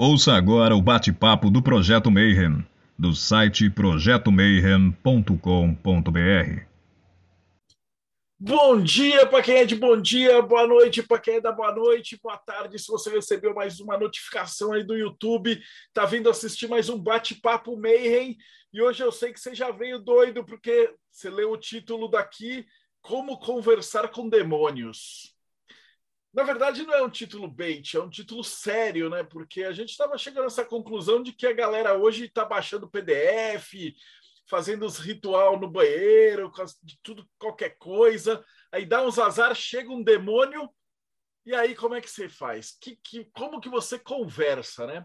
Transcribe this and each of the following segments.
Ouça agora o bate-papo do Projeto Mayhem, do site projetomayhem.com.br. Bom dia para quem é de bom dia, boa noite para quem é da boa noite, boa tarde. Se você recebeu mais uma notificação aí do YouTube, tá vindo assistir mais um bate-papo Mayhem. E hoje eu sei que você já veio doido porque você leu o título daqui, Como Conversar com Demônios. Na verdade, não é um título bait, é um título sério, né? Porque a gente estava chegando a essa conclusão de que a galera hoje está baixando PDF, fazendo os ritual no banheiro, de tudo, qualquer coisa. Aí dá uns azar, chega um demônio, e aí como é que você faz? Que, que, como que você conversa, né?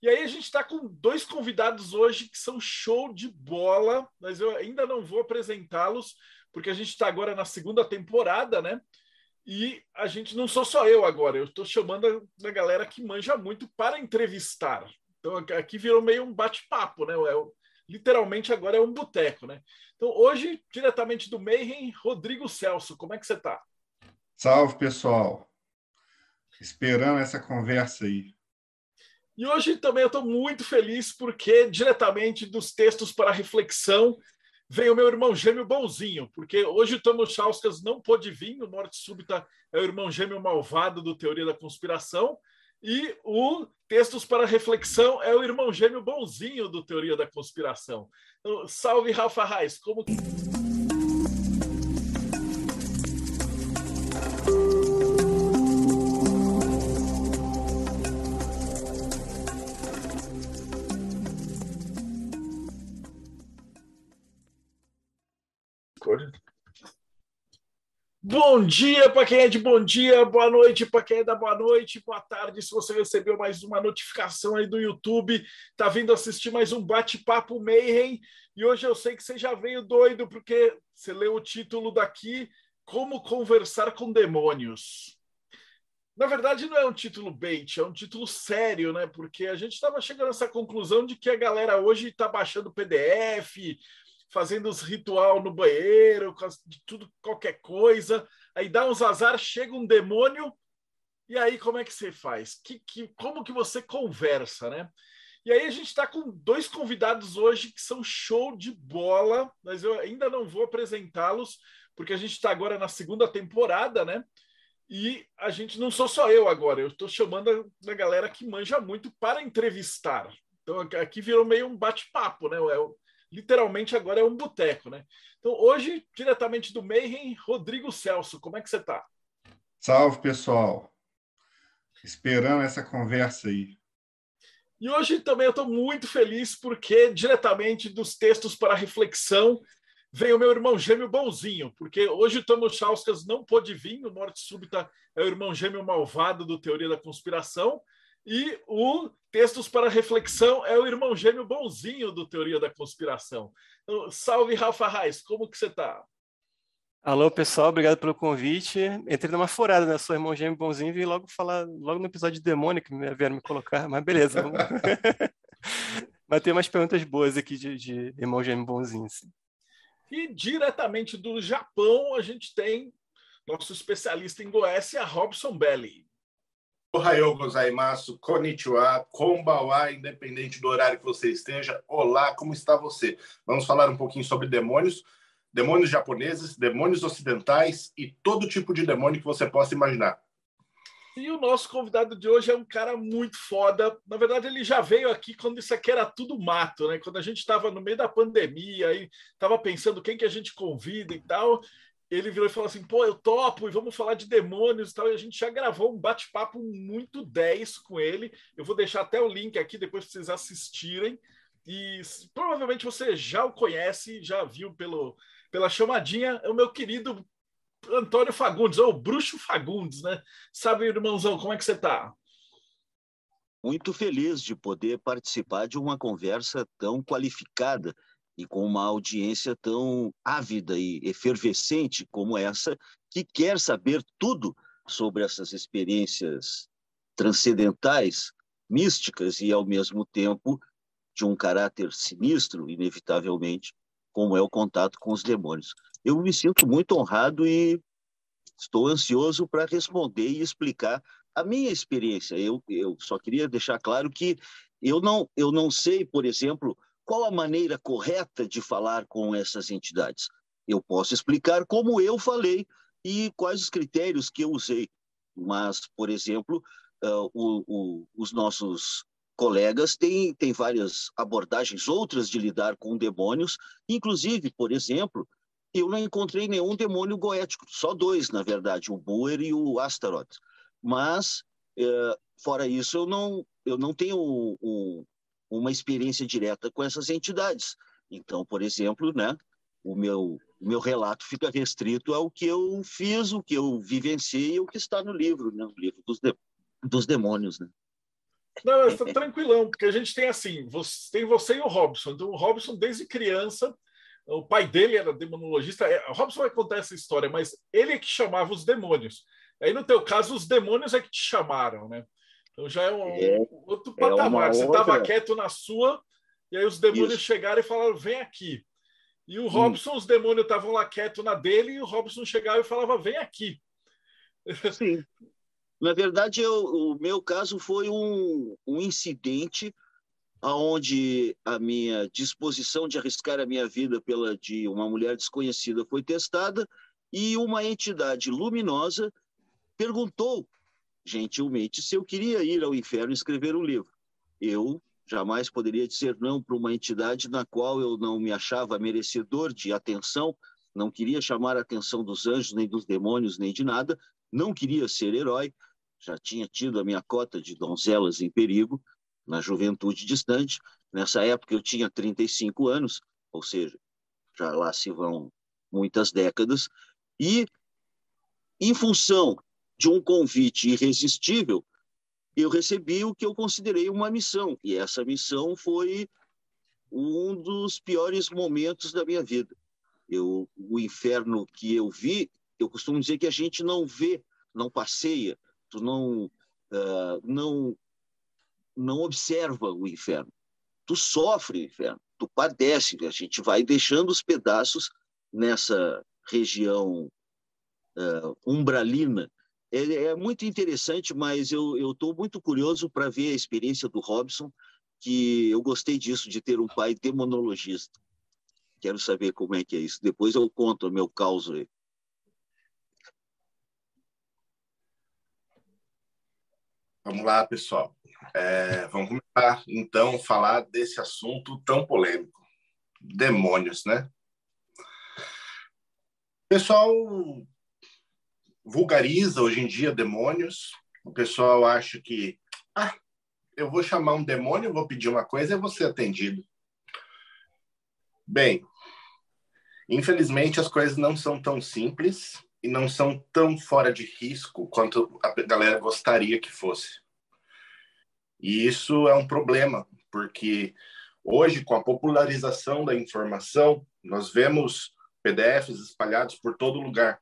E aí a gente está com dois convidados hoje que são show de bola, mas eu ainda não vou apresentá-los, porque a gente está agora na segunda temporada, né? E a gente não sou só eu agora, eu estou chamando a, galera que manja muito para entrevistar. Então aqui virou meio um bate-papo, né? É, literalmente agora é um boteco, né? Então hoje, diretamente do Mayhem, Rodrigo Celso, como é que você está? Salve, pessoal. Esperando essa conversa aí. E hoje também eu estou muito feliz porque, diretamente dos textos para reflexão, vem o meu irmão gêmeo bonzinho, porque hoje o Tomo não pôde vir, o Morte Súbita é o irmão gêmeo malvado do Teoria da Conspiração, e o Textos para Reflexão é o irmão gêmeo bonzinho do Teoria da Conspiração. Então, salve, Rafa Reis, como... Bom dia para quem é de bom dia, boa noite para quem é da boa noite, boa tarde. Se você recebeu mais uma notificação aí do YouTube, tá vindo assistir mais um bate-papo Mayhem. E hoje eu sei que você já veio doido porque você leu o título daqui, Como Conversar com Demônios. Na verdade, não é um título bait, é um título sério, né? Porque a gente estava chegando a essa conclusão de que a galera hoje está baixando PDF, fazendo os ritual no banheiro, de tudo, qualquer coisa. Aí dá uns azar, chega um demônio, e aí como é que você faz? Que, que, como que você conversa, né? E aí a gente está com dois convidados hoje que são show de bola, mas eu ainda não vou apresentá-los, porque a gente está agora na segunda temporada, né? E a gente não sou só eu agora, eu estou chamando a, a galera que manja muito para entrevistar. Então aqui virou meio um bate-papo, né? É literalmente agora é um boteco, né? Então, hoje, diretamente do Mayhem, Rodrigo Celso, como é que você está? Salve, pessoal. Esperando essa conversa aí. E hoje também eu estou muito feliz porque, diretamente dos textos para reflexão, vem o meu irmão gêmeo bonzinho, porque hoje o Tomo Chauskas não pôde vir, o Morte Súbita é o irmão gêmeo malvado do Teoria da Conspiração, e o Textos para Reflexão é o irmão gêmeo bonzinho do Teoria da Conspiração. Então, salve, Rafa Reis, como que você está? Alô, pessoal, obrigado pelo convite. Entrei numa furada, né? Sou irmão gêmeo bonzinho e vim logo falar, logo no episódio de demônio que vieram me colocar, mas beleza. Vamos... mas tem umas perguntas boas aqui de, de irmão gêmeo bonzinho. Sim. E diretamente do Japão, a gente tem nosso especialista em Goécia, Robson Belli. Ohayou gozaimasu, konnichiwa, konbawa, independente do horário que você esteja. Olá, como está você? Vamos falar um pouquinho sobre demônios, demônios japoneses, demônios ocidentais e todo tipo de demônio que você possa imaginar. E o nosso convidado de hoje é um cara muito foda. Na verdade, ele já veio aqui quando isso aqui era tudo mato, né? Quando a gente estava no meio da pandemia, aí estava pensando quem que a gente convida e tal ele virou e falou assim: pô, eu topo e vamos falar de demônios e tal. E a gente já gravou um bate-papo muito 10 com ele. Eu vou deixar até o link aqui depois para vocês assistirem. E provavelmente você já o conhece, já viu pelo, pela chamadinha. É o meu querido Antônio Fagundes, ou Bruxo Fagundes, né? Sabe, irmãozão, como é que você está? Muito feliz de poder participar de uma conversa tão qualificada e com uma audiência tão ávida e efervescente como essa, que quer saber tudo sobre essas experiências transcendentais, místicas e, ao mesmo tempo, de um caráter sinistro, inevitavelmente, como é o contato com os demônios. Eu me sinto muito honrado e estou ansioso para responder e explicar a minha experiência, eu, eu só queria deixar claro que eu não, eu não sei, por exemplo, qual a maneira correta de falar com essas entidades. Eu posso explicar como eu falei e quais os critérios que eu usei. Mas, por exemplo, uh, o, o, os nossos colegas têm, têm várias abordagens outras de lidar com demônios, inclusive, por exemplo, eu não encontrei nenhum demônio goético, só dois, na verdade, o Buer e o Astaroth. Mas, uh, fora isso, eu não, eu não tenho um, uma experiência direta com essas entidades. Então, por exemplo, né, o meu o meu relato fica restrito ao que eu fiz, o que eu vivenciei e o que está no livro, né? o livro dos, de, dos demônios. Né? Não, está tranquilão, porque a gente tem assim, você, tem você e o Robson. Então, o Robson, desde criança, o pai dele era demonologista. É, o Robson vai contar essa história, mas ele é que chamava os demônios. Aí, no teu caso, os demônios é que te chamaram, né? Então já é um é, outro é patamar. É você estava outra... quieto na sua, e aí os demônios Isso. chegaram e falaram: vem aqui. E o Robson, hum. os demônios estavam lá quieto na dele, e o Robson chegava e falava: vem aqui. Sim. Na verdade, eu, o meu caso foi um, um incidente onde a minha disposição de arriscar a minha vida pela de uma mulher desconhecida foi testada e uma entidade luminosa perguntou gentilmente se eu queria ir ao inferno escrever um livro. Eu Jamais poderia dizer não para uma entidade na qual eu não me achava merecedor de atenção, não queria chamar a atenção dos anjos, nem dos demônios, nem de nada, não queria ser herói, já tinha tido a minha cota de donzelas em perigo na juventude distante. Nessa época eu tinha 35 anos, ou seja, já lá se vão muitas décadas, e em função de um convite irresistível, eu recebi o que eu considerei uma missão, e essa missão foi um dos piores momentos da minha vida. Eu, o inferno que eu vi, eu costumo dizer que a gente não vê, não passeia, tu não, uh, não, não observa o inferno. Tu sofre o inferno, tu padece, a gente vai deixando os pedaços nessa região uh, umbralina é, é muito interessante, mas eu estou muito curioso para ver a experiência do Robson, que eu gostei disso, de ter um pai demonologista. Quero saber como é que é isso. Depois eu conto o meu caos aí. Vamos lá, pessoal. É, vamos começar, então, falar desse assunto tão polêmico. Demônios, né? Pessoal vulgariza hoje em dia demônios. O pessoal acha que, ah, eu vou chamar um demônio, vou pedir uma coisa e vou ser atendido. Bem, infelizmente as coisas não são tão simples e não são tão fora de risco quanto a galera gostaria que fosse. E isso é um problema, porque hoje, com a popularização da informação, nós vemos PDFs espalhados por todo lugar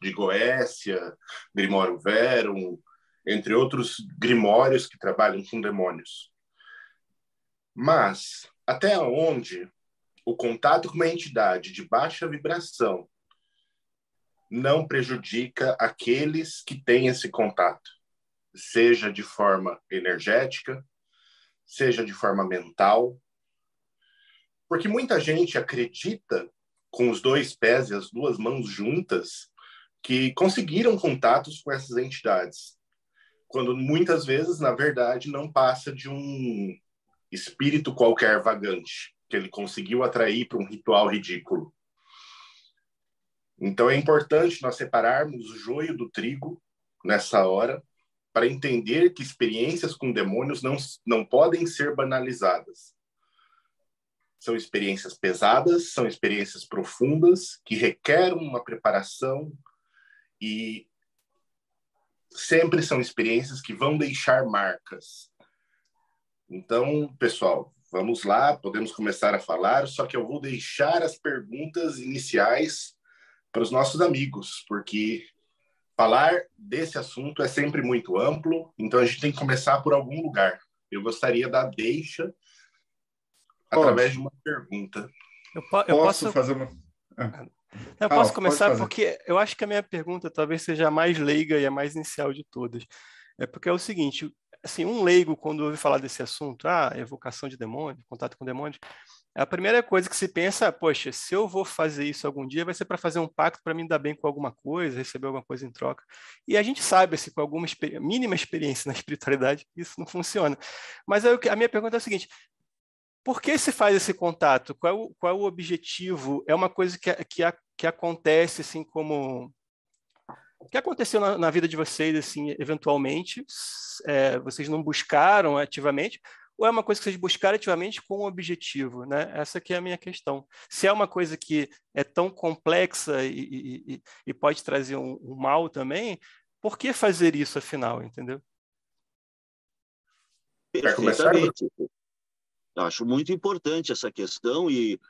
de Goécia, Grimório Verum, entre outros grimórios que trabalham com demônios. Mas até onde o contato com uma entidade de baixa vibração não prejudica aqueles que têm esse contato, seja de forma energética, seja de forma mental. Porque muita gente acredita com os dois pés e as duas mãos juntas que conseguiram contatos com essas entidades, quando muitas vezes, na verdade, não passa de um espírito qualquer vagante que ele conseguiu atrair para um ritual ridículo. Então é importante nós separarmos o joio do trigo nessa hora para entender que experiências com demônios não, não podem ser banalizadas. São experiências pesadas, são experiências profundas que requerem uma preparação, e sempre são experiências que vão deixar marcas. Então, pessoal, vamos lá, podemos começar a falar, só que eu vou deixar as perguntas iniciais para os nossos amigos, porque falar desse assunto é sempre muito amplo, então a gente tem que começar por algum lugar. Eu gostaria da deixa através de uma pergunta. Eu, po eu posso, posso fazer uma. Ah. Eu posso começar porque eu acho que a minha pergunta talvez seja a mais leiga e a mais inicial de todas. É porque é o seguinte, assim, um leigo, quando ouve falar desse assunto, ah, evocação de demônio, contato com demônios, a primeira coisa que se pensa, poxa, se eu vou fazer isso algum dia, vai ser para fazer um pacto para me dar bem com alguma coisa, receber alguma coisa em troca. E a gente sabe, assim, com alguma mínima experiência na espiritualidade, isso não funciona. Mas a minha pergunta é a seguinte: por que se faz esse contato? Qual é o, qual é o objetivo? É uma coisa que, que, que acontece assim como o que aconteceu na, na, vida de vocês, assim, eventualmente? É, vocês não buscaram ativamente? Ou é uma coisa que vocês buscaram ativamente com um objetivo? Né? Essa que é a minha questão. Se é uma coisa que é tão complexa e, e, e pode trazer um, um, mal também, por que fazer isso, afinal, entendeu? Perfeitamente. Acho muito importante essa questão e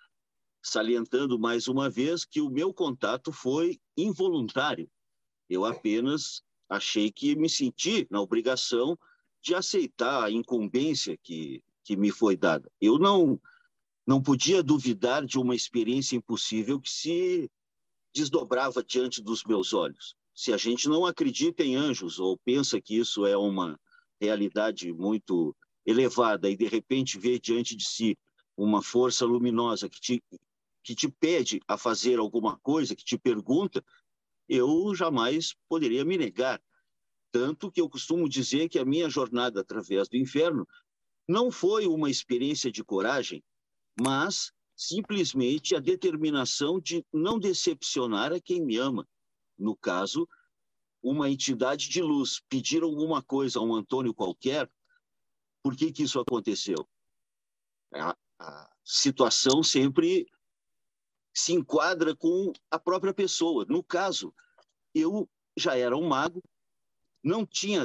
salientando mais uma vez que o meu contato foi involuntário. Eu apenas achei que me senti na obrigação de aceitar a incumbência que, que me foi dada. Eu não, não podia duvidar de uma experiência impossível que se desdobrava diante dos meus olhos. Se a gente não acredita em anjos ou pensa que isso é uma realidade muito elevada e de repente vê diante de si uma força luminosa que te, que te pede a fazer alguma coisa, que te pergunta, eu jamais poderia me negar. Tanto que eu costumo dizer que a minha jornada através do inferno não foi uma experiência de coragem, mas simplesmente a determinação de não decepcionar a quem me ama. No caso, uma entidade de luz pedir alguma coisa a um Antônio qualquer, por que, que isso aconteceu? A, a situação sempre se enquadra com a própria pessoa. No caso, eu já era um mago, não tinha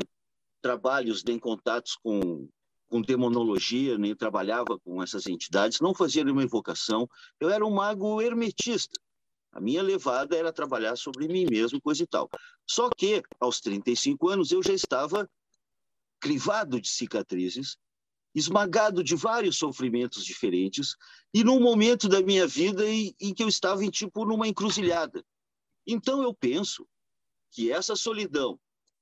trabalhos nem contatos com, com demonologia, nem trabalhava com essas entidades, não fazia nenhuma invocação. Eu era um mago hermetista. A minha levada era trabalhar sobre mim mesmo, coisa e tal. Só que, aos 35 anos, eu já estava crivado de cicatrizes, esmagado de vários sofrimentos diferentes e num momento da minha vida em, em, que eu estava em tipo numa encruzilhada. Então eu penso que essa solidão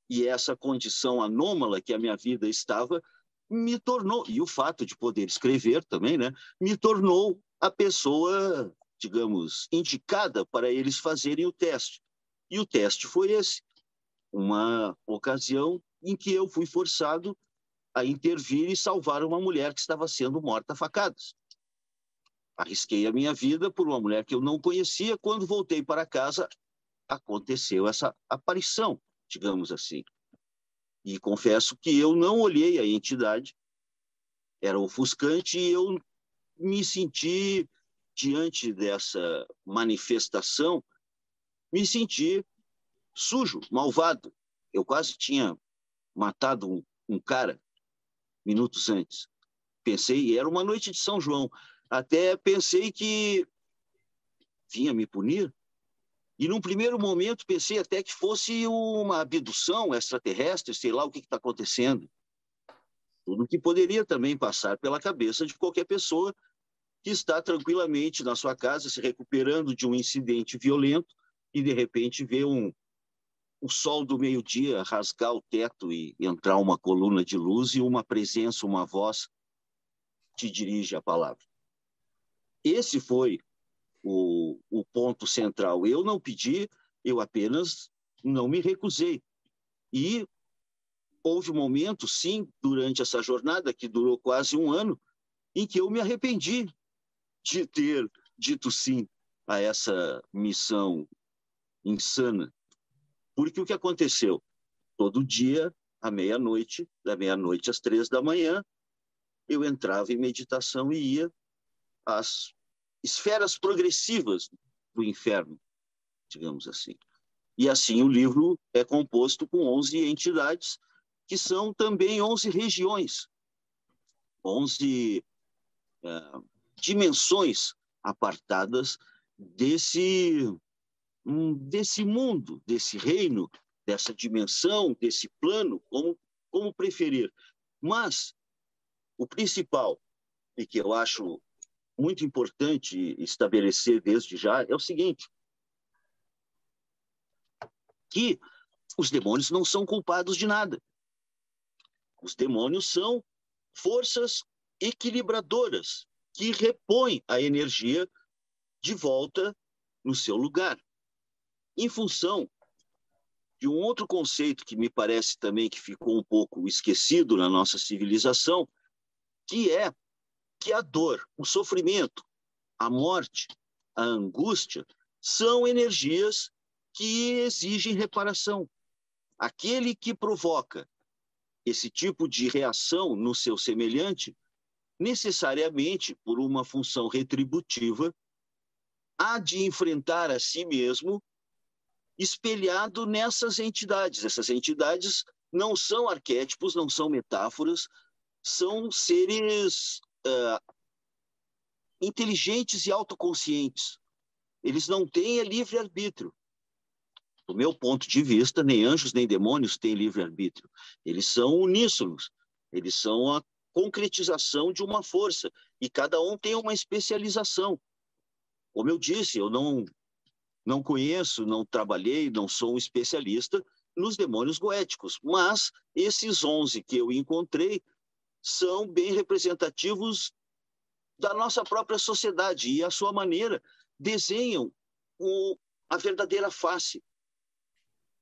e essa condição anômala que a minha vida estava me tornou e o fato de poder escrever também, né, me tornou a pessoa, digamos, indicada para eles fazerem o teste. E o teste foi esse, uma ocasião em que eu fui forçado a intervir e salvar uma mulher que estava sendo morta a facadas. Arrisquei a minha vida por uma mulher que eu não conhecia. Quando voltei para casa, aconteceu essa aparição, digamos assim. E confesso que eu não olhei a entidade, era ofuscante e eu me senti, diante dessa manifestação, me senti sujo, malvado. Eu quase tinha matado um, um cara minutos antes. Pensei, era uma noite de São João, até pensei que vinha me punir. E num primeiro momento pensei até que fosse uma abdução extraterrestre, sei lá o que está acontecendo. Tudo que poderia também passar pela cabeça de qualquer pessoa que está tranquilamente na sua casa se recuperando de um incidente violento e de repente vê um, o sol do meio-dia rasgar o teto e entrar uma coluna de luz e uma presença, uma voz te dirige a palavra. Esse foi o, o ponto central. Eu não pedi, eu apenas não me recusei. E houve um momento, sim, durante essa jornada, que durou quase um ano, em que eu me arrependi de ter dito sim a essa missão insana porque o que aconteceu? Todo dia, à meia-noite, da meia-noite às três da manhã, eu entrava em meditação e ia às esferas progressivas do inferno, digamos assim. E assim o livro é composto com 11 entidades, que são também 11 regiões, 11 é, dimensões apartadas desse desse mundo, desse reino, dessa dimensão, desse plano, como, como preferir. Mas o principal, e que eu acho muito importante estabelecer desde já, é o seguinte: que os demônios não são culpados de nada. Os demônios são forças equilibradoras que repõem a energia de volta no seu lugar. Em função de um outro conceito que me parece também que ficou um pouco esquecido na nossa civilização, que é que a dor, o sofrimento, a morte, a angústia são energias que exigem reparação. Aquele que provoca esse tipo de reação no seu semelhante, necessariamente por uma função retributiva, há de enfrentar a si mesmo espelhado nessas entidades. Essas entidades não são arquétipos, não são metáforas, são seres uh, inteligentes e autoconscientes. Eles não têm livre-arbítrio. Do meu ponto de vista, nem anjos nem demônios têm livre-arbítrio. Eles são uníssonos. Eles são a concretização de uma força. E cada um tem uma especialização. Como eu disse, eu não, não conheço, não trabalhei, não sou um especialista nos demônios goéticos, mas esses 11 que eu encontrei são bem representativos da nossa própria sociedade e, à sua maneira, desenham o, a verdadeira face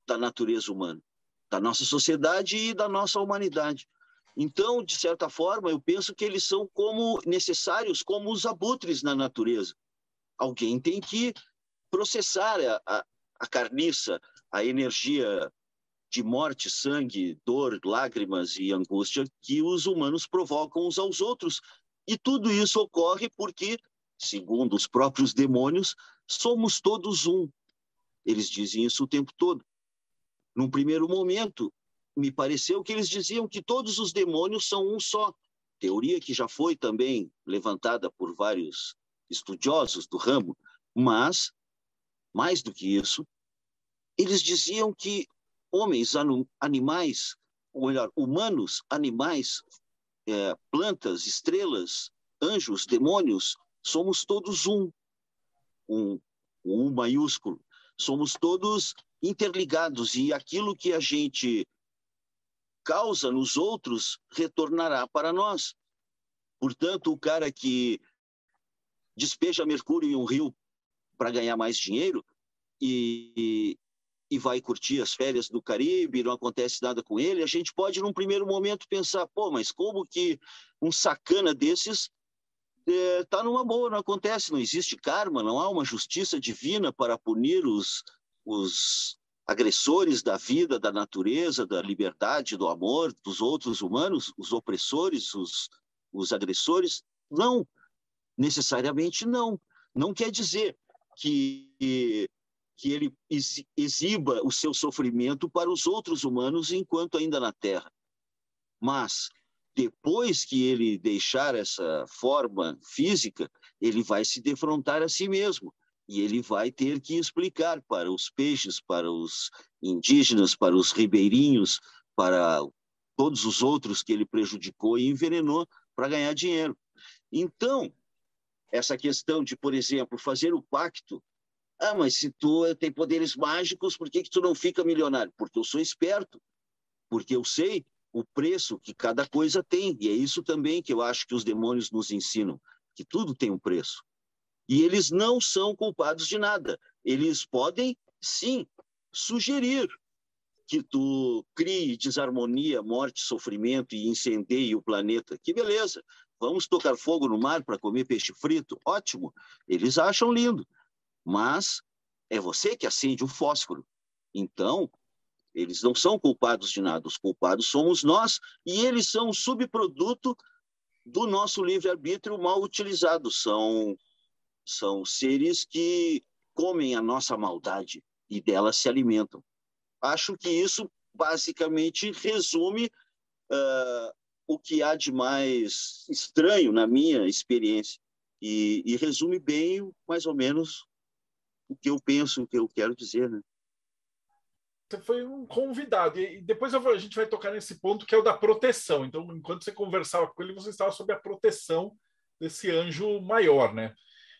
da natureza humana, da nossa sociedade e da nossa humanidade. Então, de certa forma, eu penso que eles são como necessários como os abutres na natureza. Alguém tem que processar a, a, a carniça, a energia de morte, sangue, dor, lágrimas e angústia que os humanos provocam uns aos outros. E tudo isso ocorre porque, segundo os próprios demônios, somos todos um. Eles dizem isso o tempo todo. Num primeiro momento, me pareceu que eles diziam que todos os demônios são um só. Teoria que já foi também levantada por vários estudiosos do ramo, mas, mais do que isso, eles diziam que homens, animais, ou melhor, humanos, animais, é, plantas, estrelas, anjos, demônios, somos todos um, um, um maiúsculo. Somos todos interligados e aquilo que a gente causa nos outros retornará para nós. Portanto, o cara que despeja mercúrio em um rio para ganhar mais dinheiro e, e vai curtir as férias do Caribe, não acontece nada com ele, a gente pode, num primeiro momento, pensar: pô, mas como que um sacana desses está é, numa boa, não acontece, não existe karma, não há uma justiça divina para punir os, os agressores da vida, da natureza, da liberdade, do amor, dos outros humanos, os opressores, os, os agressores? Não, necessariamente não. Não quer dizer que que ele exiba o seu sofrimento para os outros humanos enquanto ainda na Terra. Mas depois que ele deixar essa forma física, ele vai se defrontar a si mesmo e ele vai ter que explicar para os peixes, para os indígenas, para os ribeirinhos, para todos os outros que ele prejudicou e envenenou para ganhar dinheiro. Então, essa questão de, por exemplo, fazer o pacto ah, mas se tu tem poderes mágicos, por que, que tu não fica milionário? Porque eu sou esperto, porque eu sei o preço que cada coisa tem. E é isso também que eu acho que os demônios nos ensinam, que tudo tem um preço. E eles não são culpados de nada. Eles podem, sim, sugerir que tu crie desarmonia, morte, sofrimento e incendeie o planeta. Que beleza! Vamos tocar fogo no mar para comer peixe frito? Ótimo! Eles acham lindo mas é você que acende o fósforo. Então, eles não são culpados de nada, os culpados somos nós, e eles são um subproduto do nosso livre-arbítrio mal utilizado. São, são seres que comem a nossa maldade e dela se alimentam. Acho que isso basicamente resume uh, o que há de mais estranho na minha experiência e, e resume bem, mais ou menos, o que eu penso, o que eu quero dizer, né? Você foi um convidado, e depois vou, a gente vai tocar nesse ponto que é o da proteção. Então, enquanto você conversava com ele, você estava sob a proteção desse anjo maior, né?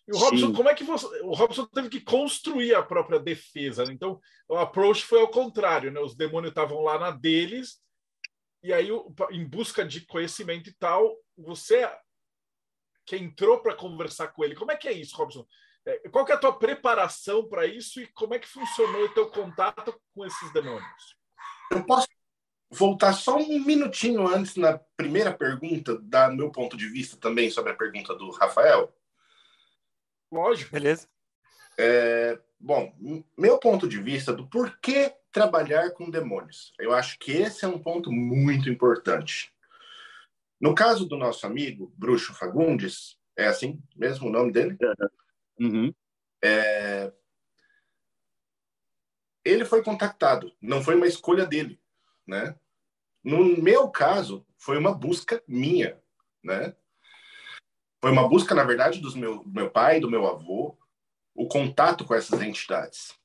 E o Robson, Sim. como é que você. O Robson teve que construir a própria defesa. Né? Então, o approach foi ao contrário, né? Os demônios estavam lá na deles, e aí, em busca de conhecimento e tal, você que entrou para conversar com ele. Como é que é isso, Robson? É, qual que é a tua preparação para isso e como é que funcionou o teu contato com esses demônios? Eu posso voltar só um minutinho antes na primeira pergunta, dar meu ponto de vista também sobre a pergunta do Rafael? Lógico. Beleza. É, bom, meu ponto de vista do porquê trabalhar com demônios. Eu acho que esse é um ponto muito importante. No caso do nosso amigo Bruxo Fagundes, é assim mesmo o nome dele? Uhum. É... Ele foi contactado, não foi uma escolha dele, né? No meu caso, foi uma busca minha, né? Foi uma busca, na verdade, dos meu, do meu pai, do meu avô, o contato com essas entidades.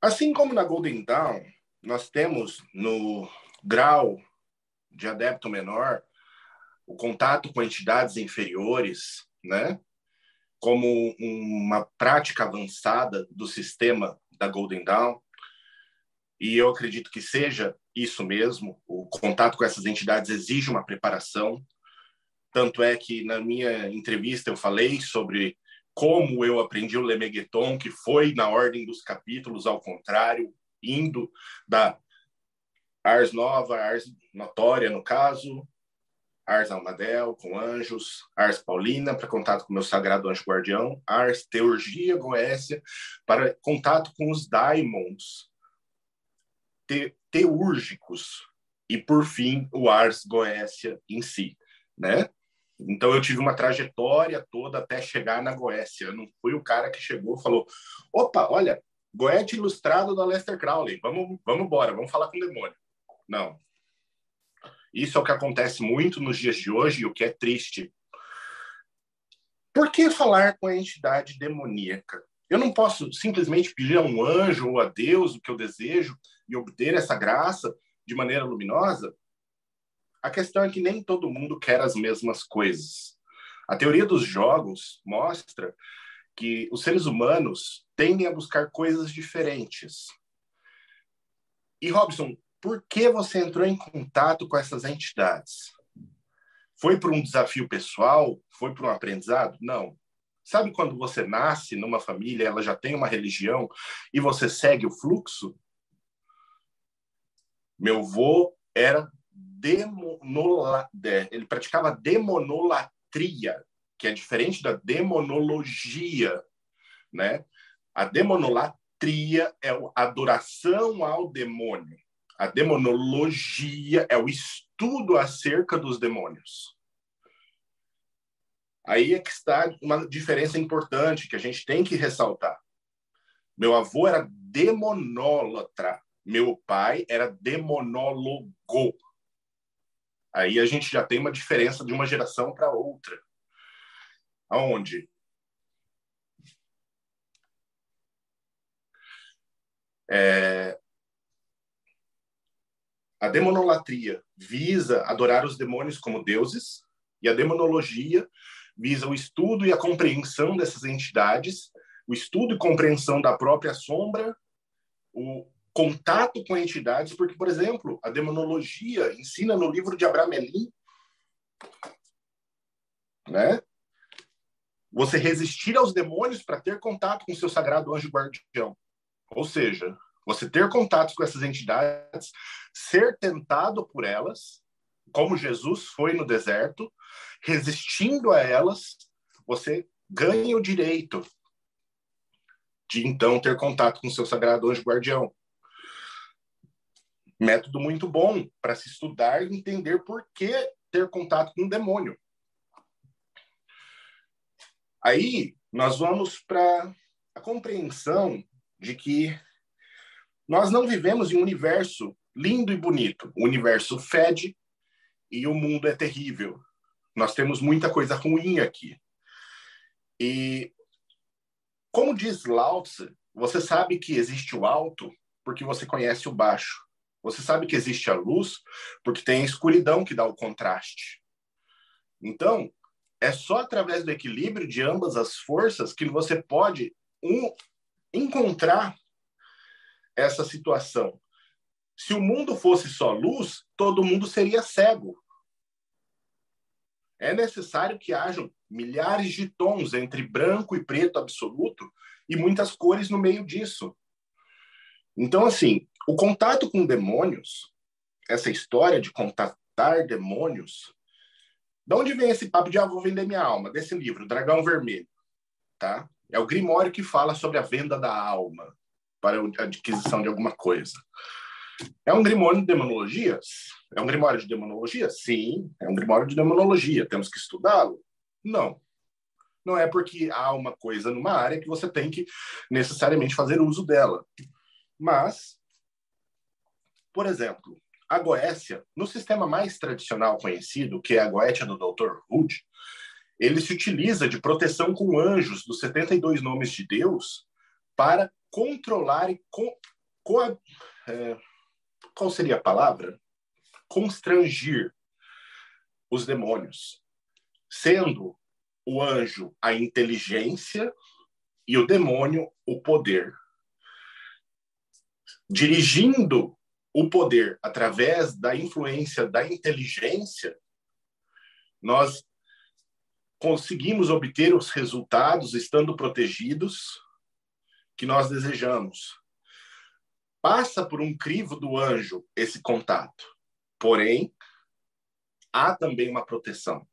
Assim como na Golden Dawn, nós temos no grau de adepto menor o contato com entidades inferiores, né? Como uma prática avançada do sistema da Golden Dawn. E eu acredito que seja isso mesmo. O contato com essas entidades exige uma preparação. Tanto é que na minha entrevista eu falei sobre como eu aprendi o Lemegueton, que foi na ordem dos capítulos, ao contrário, indo da Ars Nova, Ars Notória, no caso, Ars Almadel, com anjos, Ars Paulina, para contato com meu sagrado anjo guardião, Ars Teurgia Goécia, para contato com os daimons te, teúrgicos, e por fim, o Ars Goécia em si, né? Então eu tive uma trajetória toda até chegar na Goécia. Eu não fui o cara que chegou e falou: opa, olha, Goethe ilustrado da Lester Crowley, vamos, vamos embora, vamos falar com o demônio. Não. Isso é o que acontece muito nos dias de hoje e o que é triste. Por que falar com a entidade demoníaca? Eu não posso simplesmente pedir a um anjo ou a Deus o que eu desejo e obter essa graça de maneira luminosa? A questão é que nem todo mundo quer as mesmas coisas. A teoria dos jogos mostra que os seres humanos tendem a buscar coisas diferentes. E Robson, por que você entrou em contato com essas entidades? Foi por um desafio pessoal? Foi por um aprendizado? Não. Sabe quando você nasce numa família, ela já tem uma religião e você segue o fluxo? Meu avô era demonola, ele praticava demonolatria, que é diferente da demonologia, né? A demonolatria é a adoração ao demônio. A demonologia é o estudo acerca dos demônios. Aí é que está uma diferença importante que a gente tem que ressaltar. Meu avô era demonólatra, meu pai era demonólogo. Aí a gente já tem uma diferença de uma geração para outra. Aonde? É... A demonolatria visa adorar os demônios como deuses e a demonologia visa o estudo e a compreensão dessas entidades, o estudo e compreensão da própria sombra, o contato com entidades, porque, por exemplo, a demonologia ensina no livro de Abramelin, né? Você resistir aos demônios para ter contato com seu sagrado anjo guardião. Ou seja, você ter contatos com essas entidades, ser tentado por elas, como Jesus foi no deserto, resistindo a elas, você ganha o direito de então ter contato com seu sagrado anjo guardião método muito bom para se estudar e entender por que ter contato com o demônio. Aí nós vamos para a compreensão de que nós não vivemos em um universo lindo e bonito. O universo fede e o mundo é terrível. Nós temos muita coisa ruim aqui. E como diz Lao Tse, você sabe que existe o alto porque você conhece o baixo. Você sabe que existe a luz porque tem a escuridão que dá o contraste. Então, é só através do equilíbrio de ambas as forças que você pode um, encontrar essa situação Se o mundo fosse só luz, todo mundo seria cego. É necessário que hajam milhares de tons entre branco e preto absoluto e muitas cores no meio disso. Então, assim, o contato com demônios, essa história de contatar demônios, de onde vem esse papo de ah, vou vender minha alma? Desse livro, Dragão Vermelho, tá? É o Grimório que fala sobre a venda da alma para a adquisição de alguma coisa. É um grimório de demonologias? É um grimório de demonologia? Sim, é um grimório de demonologia. Temos que estudá-lo? Não. Não é porque há uma coisa numa área que você tem que necessariamente fazer uso dela. Mas, por exemplo, a Goécia, no sistema mais tradicional conhecido, que é a Goétia do Dr. Hood, ele se utiliza de proteção com anjos dos 72 nomes de Deus para controlar e co, co é, qual seria a palavra? Constrangir os demônios, sendo o anjo a inteligência e o demônio o poder. Dirigindo o poder através da influência da inteligência, nós conseguimos obter os resultados estando protegidos que nós desejamos. Passa por um crivo do anjo esse contato. Porém, há também uma proteção.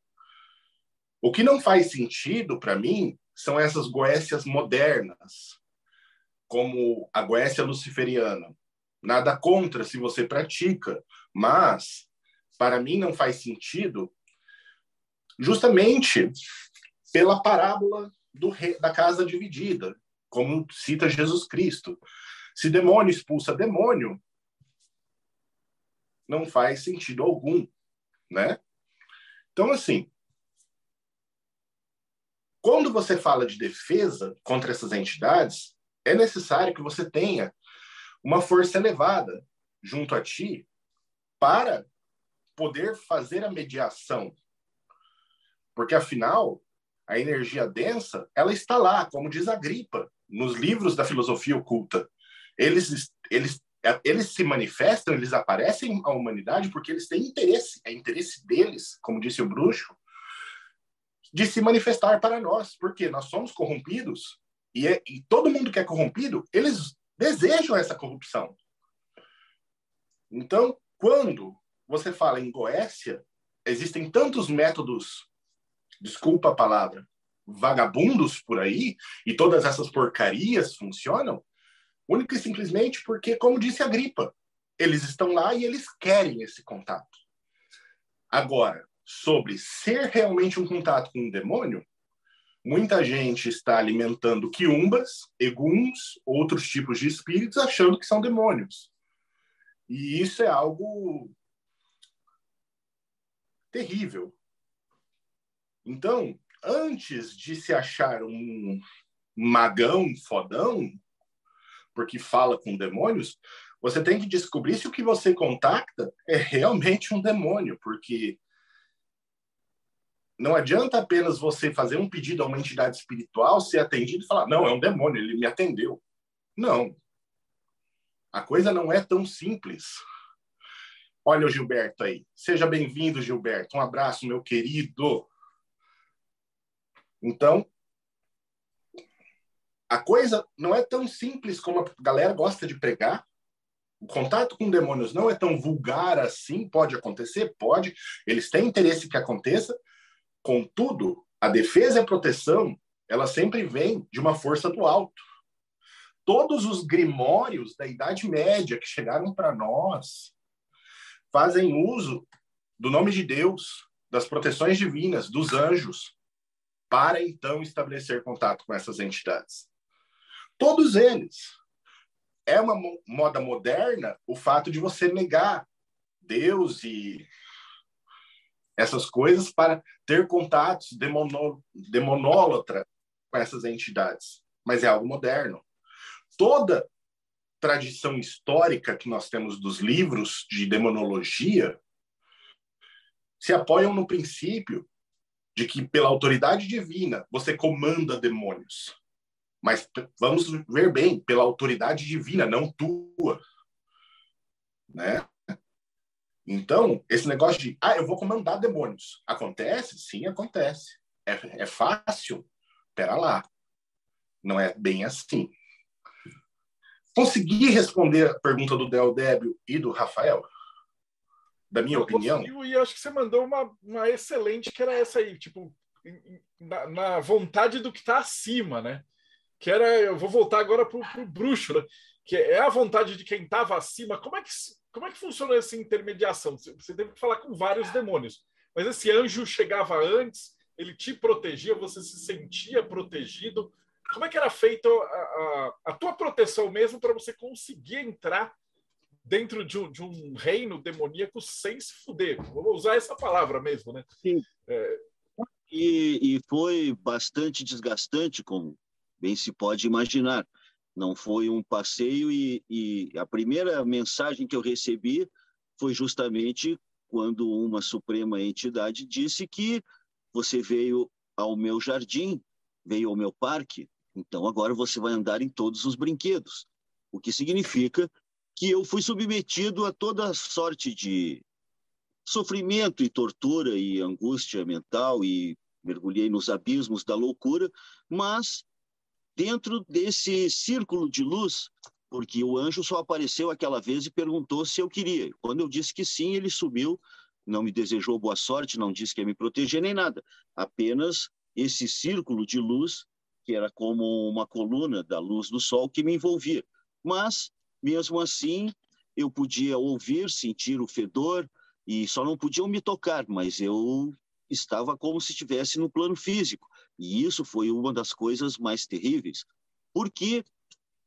O que não faz sentido para mim são essas goécias modernas, como a goécia luciferiana. Nada contra se você pratica, mas para mim não faz sentido justamente pela parábola rei, da casa dividida, como cita Jesus Cristo. Se demônio expulsa demônio, não faz sentido algum, né? Então, assim, quando você fala de defesa contra essas entidades, é necessário que você tenha uma força elevada junto a ti para poder fazer a mediação. Porque, afinal, a energia densa, ela está lá, como diz a gripa, nos livros da filosofia oculta. Eles, eles, eles se manifestam, eles aparecem à humanidade porque eles têm interesse, é interesse deles, como disse o bruxo, de se manifestar para nós, porque nós somos corrompidos e, é, e todo mundo que é corrompido, eles desejam essa corrupção. Então, quando você fala em Goécia, existem tantos métodos, desculpa a palavra, vagabundos por aí, e todas essas porcarias funcionam, única e simplesmente porque, como disse a gripa, eles estão lá e eles querem esse contato. Agora, sobre ser realmente um contato com um demônio, muita gente está alimentando quiumbas, eguns, outros tipos de espíritos, achando que são demônios. E isso é algo terrível. Então, antes de se achar um magão fodão, porque fala com demônios, você tem que descobrir se o que você contacta é realmente um demônio, porque não adianta apenas você fazer um pedido a uma entidade espiritual, ser atendido e falar: não, é um demônio, ele me atendeu. Não. A coisa não é tão simples. Olha o Gilberto aí. Seja bem-vindo, Gilberto. Um abraço, meu querido. Então, a coisa não é tão simples como a galera gosta de pregar. O contato com demônios não é tão vulgar assim. Pode acontecer? Pode. Eles têm interesse que aconteça, Contudo, a defesa e a proteção, ela sempre vem de uma força do alto. Todos os grimórios da Idade Média que chegaram para nós fazem uso do nome de Deus, das proteções divinas, dos anjos, para então estabelecer contato com essas entidades. Todos eles. É uma moda moderna o fato de você negar Deus e essas coisas para ter contatos demonólatra com essas entidades. Mas é algo moderno. Toda tradição histórica que nós temos dos livros de demonologia se apoiam no princípio de que pela autoridade divina você comanda demônios. Mas vamos ver bem, pela autoridade divina, não tua. né? Então, esse negócio de, ah, eu vou comandar demônios. Acontece? Sim, acontece. É, é fácil? Pera lá. Não é bem assim. Consegui responder a pergunta do Del Débio e do Rafael? Da minha eu opinião? E acho que você mandou uma, uma excelente, que era essa aí, tipo, na, na vontade do que está acima, né? Que era, eu vou voltar agora para o bruxo, né? que é a vontade de quem estava acima. Como é que como é que funciona essa intermediação? Você teve que falar com vários demônios, mas esse anjo chegava antes, ele te protegia, você se sentia protegido. Como é que era feita a, a, a, tua proteção mesmo para você conseguir entrar dentro de um, de um, reino demoníaco sem se fuder? Vou usar essa palavra mesmo, né? Sim. É... E, e foi bastante desgastante, como bem se pode imaginar. Não foi um passeio e, e a primeira mensagem que eu recebi foi justamente quando uma suprema entidade disse que você veio ao meu jardim, veio ao meu parque, então agora você vai andar em todos os brinquedos. O que significa que eu fui submetido a toda sorte de sofrimento e tortura e angústia mental e mergulhei nos abismos da loucura, mas dentro desse círculo de luz, porque o anjo só apareceu aquela vez e perguntou se eu queria. Quando eu disse que sim, ele sumiu, não me desejou boa sorte, não disse que ia me proteger nem nada. Apenas esse círculo de luz, que era como uma coluna da luz do sol que me envolvia. Mas, mesmo assim, eu podia ouvir, sentir o fedor, e só não podiam me tocar, mas eu estava como se estivesse no plano físico. E isso foi uma das coisas mais terríveis, porque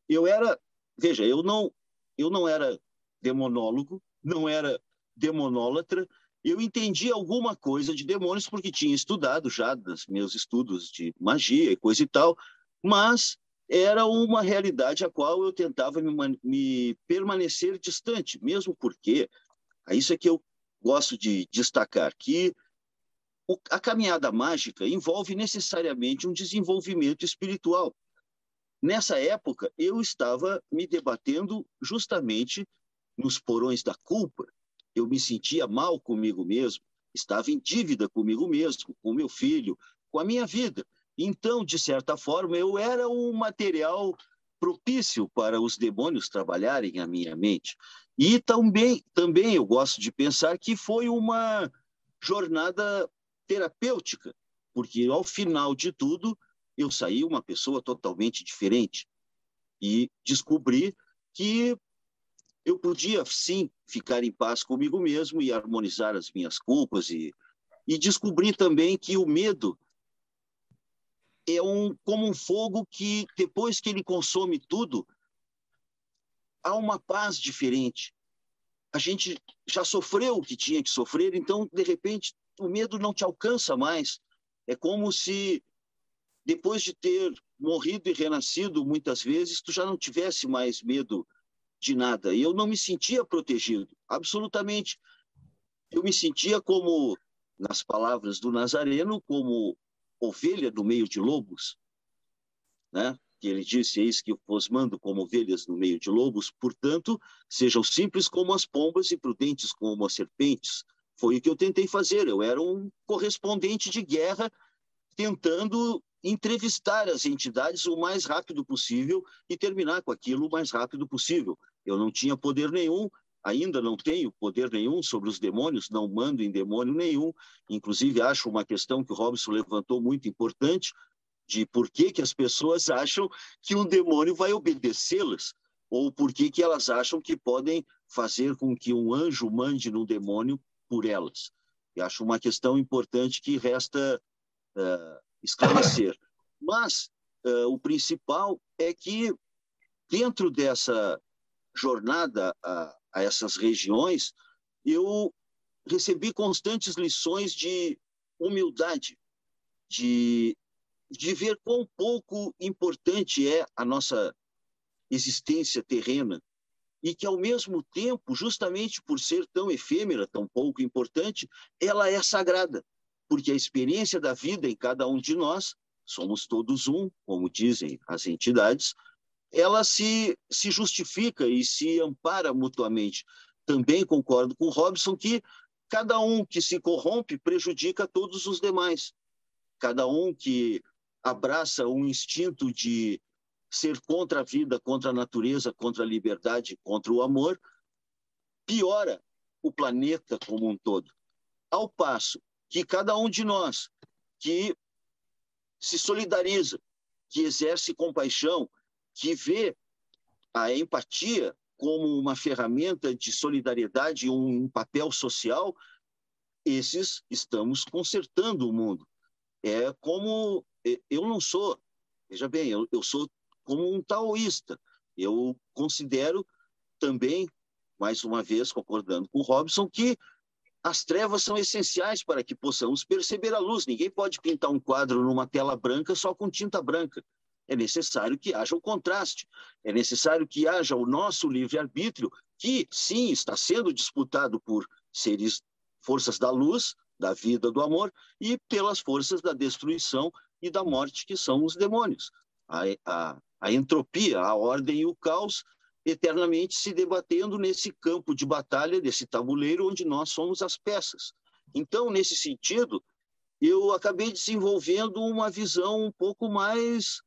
eu era, veja, eu não, eu não era demonólogo, não era demonólatra, eu entendi alguma coisa de demônios porque tinha estudado já dos meus estudos de magia e coisa e tal, mas era uma realidade a qual eu tentava me, me permanecer distante, mesmo porque, isso é que eu gosto de destacar, que o, a caminhada mágica envolve necessariamente um desenvolvimento espiritual. Nessa época, eu estava me debatendo justamente nos porões da culpa. Eu me sentia mal comigo mesmo, estava em dívida comigo mesmo, com meu filho, com a minha vida. Então, de certa forma, eu era um material propício para os demônios trabalharem a minha mente. E também, também eu gosto de pensar que foi uma jornada terapêutica, porque ao final de tudo eu saí uma pessoa totalmente diferente e descobri que eu podia sim ficar em paz comigo mesmo e harmonizar as minhas culpas e e descobri também que o medo é um como um fogo que depois que ele consome tudo há uma paz diferente. A gente já sofreu o que tinha que sofrer, então de repente o medo não te alcança mais. É como se, depois de ter morrido e renascido muitas vezes, tu já não tivesse mais medo de nada. E eu não me sentia protegido, absolutamente. Eu me sentia como, nas palavras do Nazareno, como ovelha no meio de lobos, né? que ele disse, eis que vos mando como ovelhas no meio de lobos, portanto, sejam simples como as pombas e prudentes como as serpentes. Foi o que eu tentei fazer. Eu era um correspondente de guerra tentando entrevistar as entidades o mais rápido possível e terminar com aquilo o mais rápido possível. Eu não tinha poder nenhum, ainda não tenho poder nenhum sobre os demônios, não mando em demônio nenhum. Inclusive, acho uma questão que o Robson levantou muito importante, de por que, que as pessoas acham que um demônio vai obedecê-las, ou por que, que elas acham que podem fazer com que um anjo mande no demônio por elas. E acho uma questão importante que resta uh, esclarecer. Mas uh, o principal é que, dentro dessa jornada a, a essas regiões, eu recebi constantes lições de humildade, de, de ver quão pouco importante é a nossa existência terrena, e que, ao mesmo tempo, justamente por ser tão efêmera, tão pouco importante, ela é sagrada, porque a experiência da vida em cada um de nós, somos todos um, como dizem as entidades, ela se, se justifica e se ampara mutuamente. também concordo com Robson que cada um que se corrompe prejudica todos os demais. Cada um que abraça um instinto de ser contra a vida, contra a natureza, contra a liberdade, contra o amor, piora o planeta como um todo. Ao passo que cada um de nós que se solidariza, que exerce compaixão, que vê a empatia como uma ferramenta de solidariedade, um papel social, esses estamos consertando o mundo. É como eu não sou, veja bem, eu, eu sou como um taoísta. Eu considero também, mais uma vez, concordando com o Robson, que as trevas são essenciais para que possamos perceber a luz. Ninguém pode pintar um quadro numa tela branca só com tinta branca. É necessário que haja o contraste, é necessário que haja o nosso livre-arbítrio, que sim está sendo disputado por seres, forças da luz, da vida, do amor, e pelas forças da destruição e da morte, que são os demônios. A, a, a entropia, a ordem e o caos eternamente se debatendo nesse campo de batalha, desse tabuleiro onde nós somos as peças. Então, nesse sentido, eu acabei desenvolvendo uma visão um pouco mais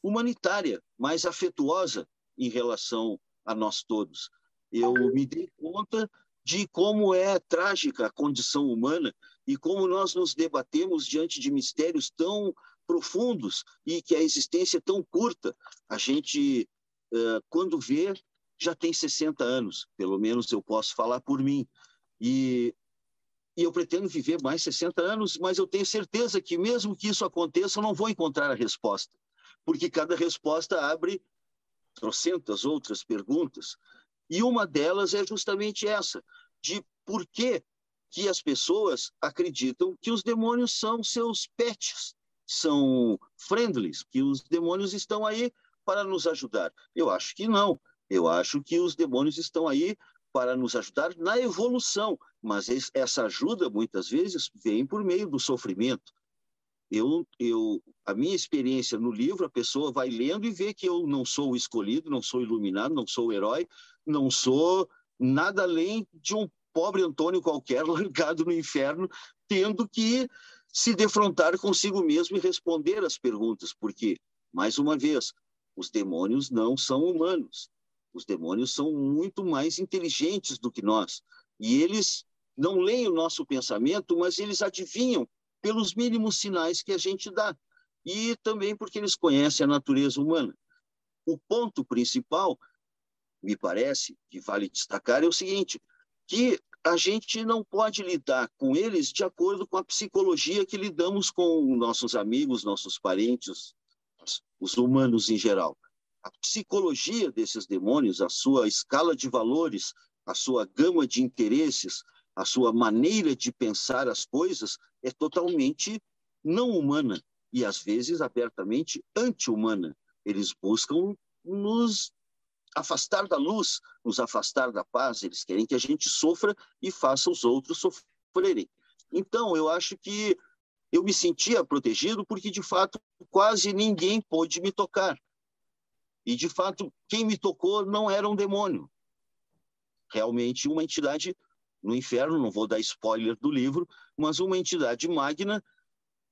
humanitária, mais afetuosa em relação a nós todos. Eu me dei conta de como é trágica a condição humana e como nós nos debatemos diante de mistérios tão profundos e que a existência é tão curta. A gente quando vê, já tem 60 anos, pelo menos eu posso falar por mim. E, e eu pretendo viver mais 60 anos, mas eu tenho certeza que, mesmo que isso aconteça, eu não vou encontrar a resposta, porque cada resposta abre trocentas outras perguntas. E uma delas é justamente essa, de por que, que as pessoas acreditam que os demônios são seus pets, são friendlies, que os demônios estão aí para nos ajudar? Eu acho que não. Eu acho que os demônios estão aí para nos ajudar na evolução, mas essa ajuda muitas vezes vem por meio do sofrimento. Eu, eu, a minha experiência no livro, a pessoa vai lendo e vê que eu não sou o escolhido, não sou iluminado, não sou o herói, não sou nada além de um pobre Antônio qualquer largado no inferno, tendo que se defrontar consigo mesmo e responder as perguntas, porque, mais uma vez, os demônios não são humanos. Os demônios são muito mais inteligentes do que nós. E eles não leem o nosso pensamento, mas eles adivinham pelos mínimos sinais que a gente dá. E também porque eles conhecem a natureza humana. O ponto principal, me parece, que vale destacar, é o seguinte: que a gente não pode lidar com eles de acordo com a psicologia que lidamos com nossos amigos, nossos parentes, os humanos em geral. A psicologia desses demônios, a sua escala de valores, a sua gama de interesses, a sua maneira de pensar as coisas é totalmente não humana e às vezes abertamente anti-humana. Eles buscam nos afastar da luz, nos afastar da paz, eles querem que a gente sofra e faça os outros sofrerem. Então, eu acho que eu me sentia protegido porque, de fato, quase ninguém pôde me tocar. E, de fato, quem me tocou não era um demônio. Realmente, uma entidade no inferno, não vou dar spoiler do livro, mas uma entidade magna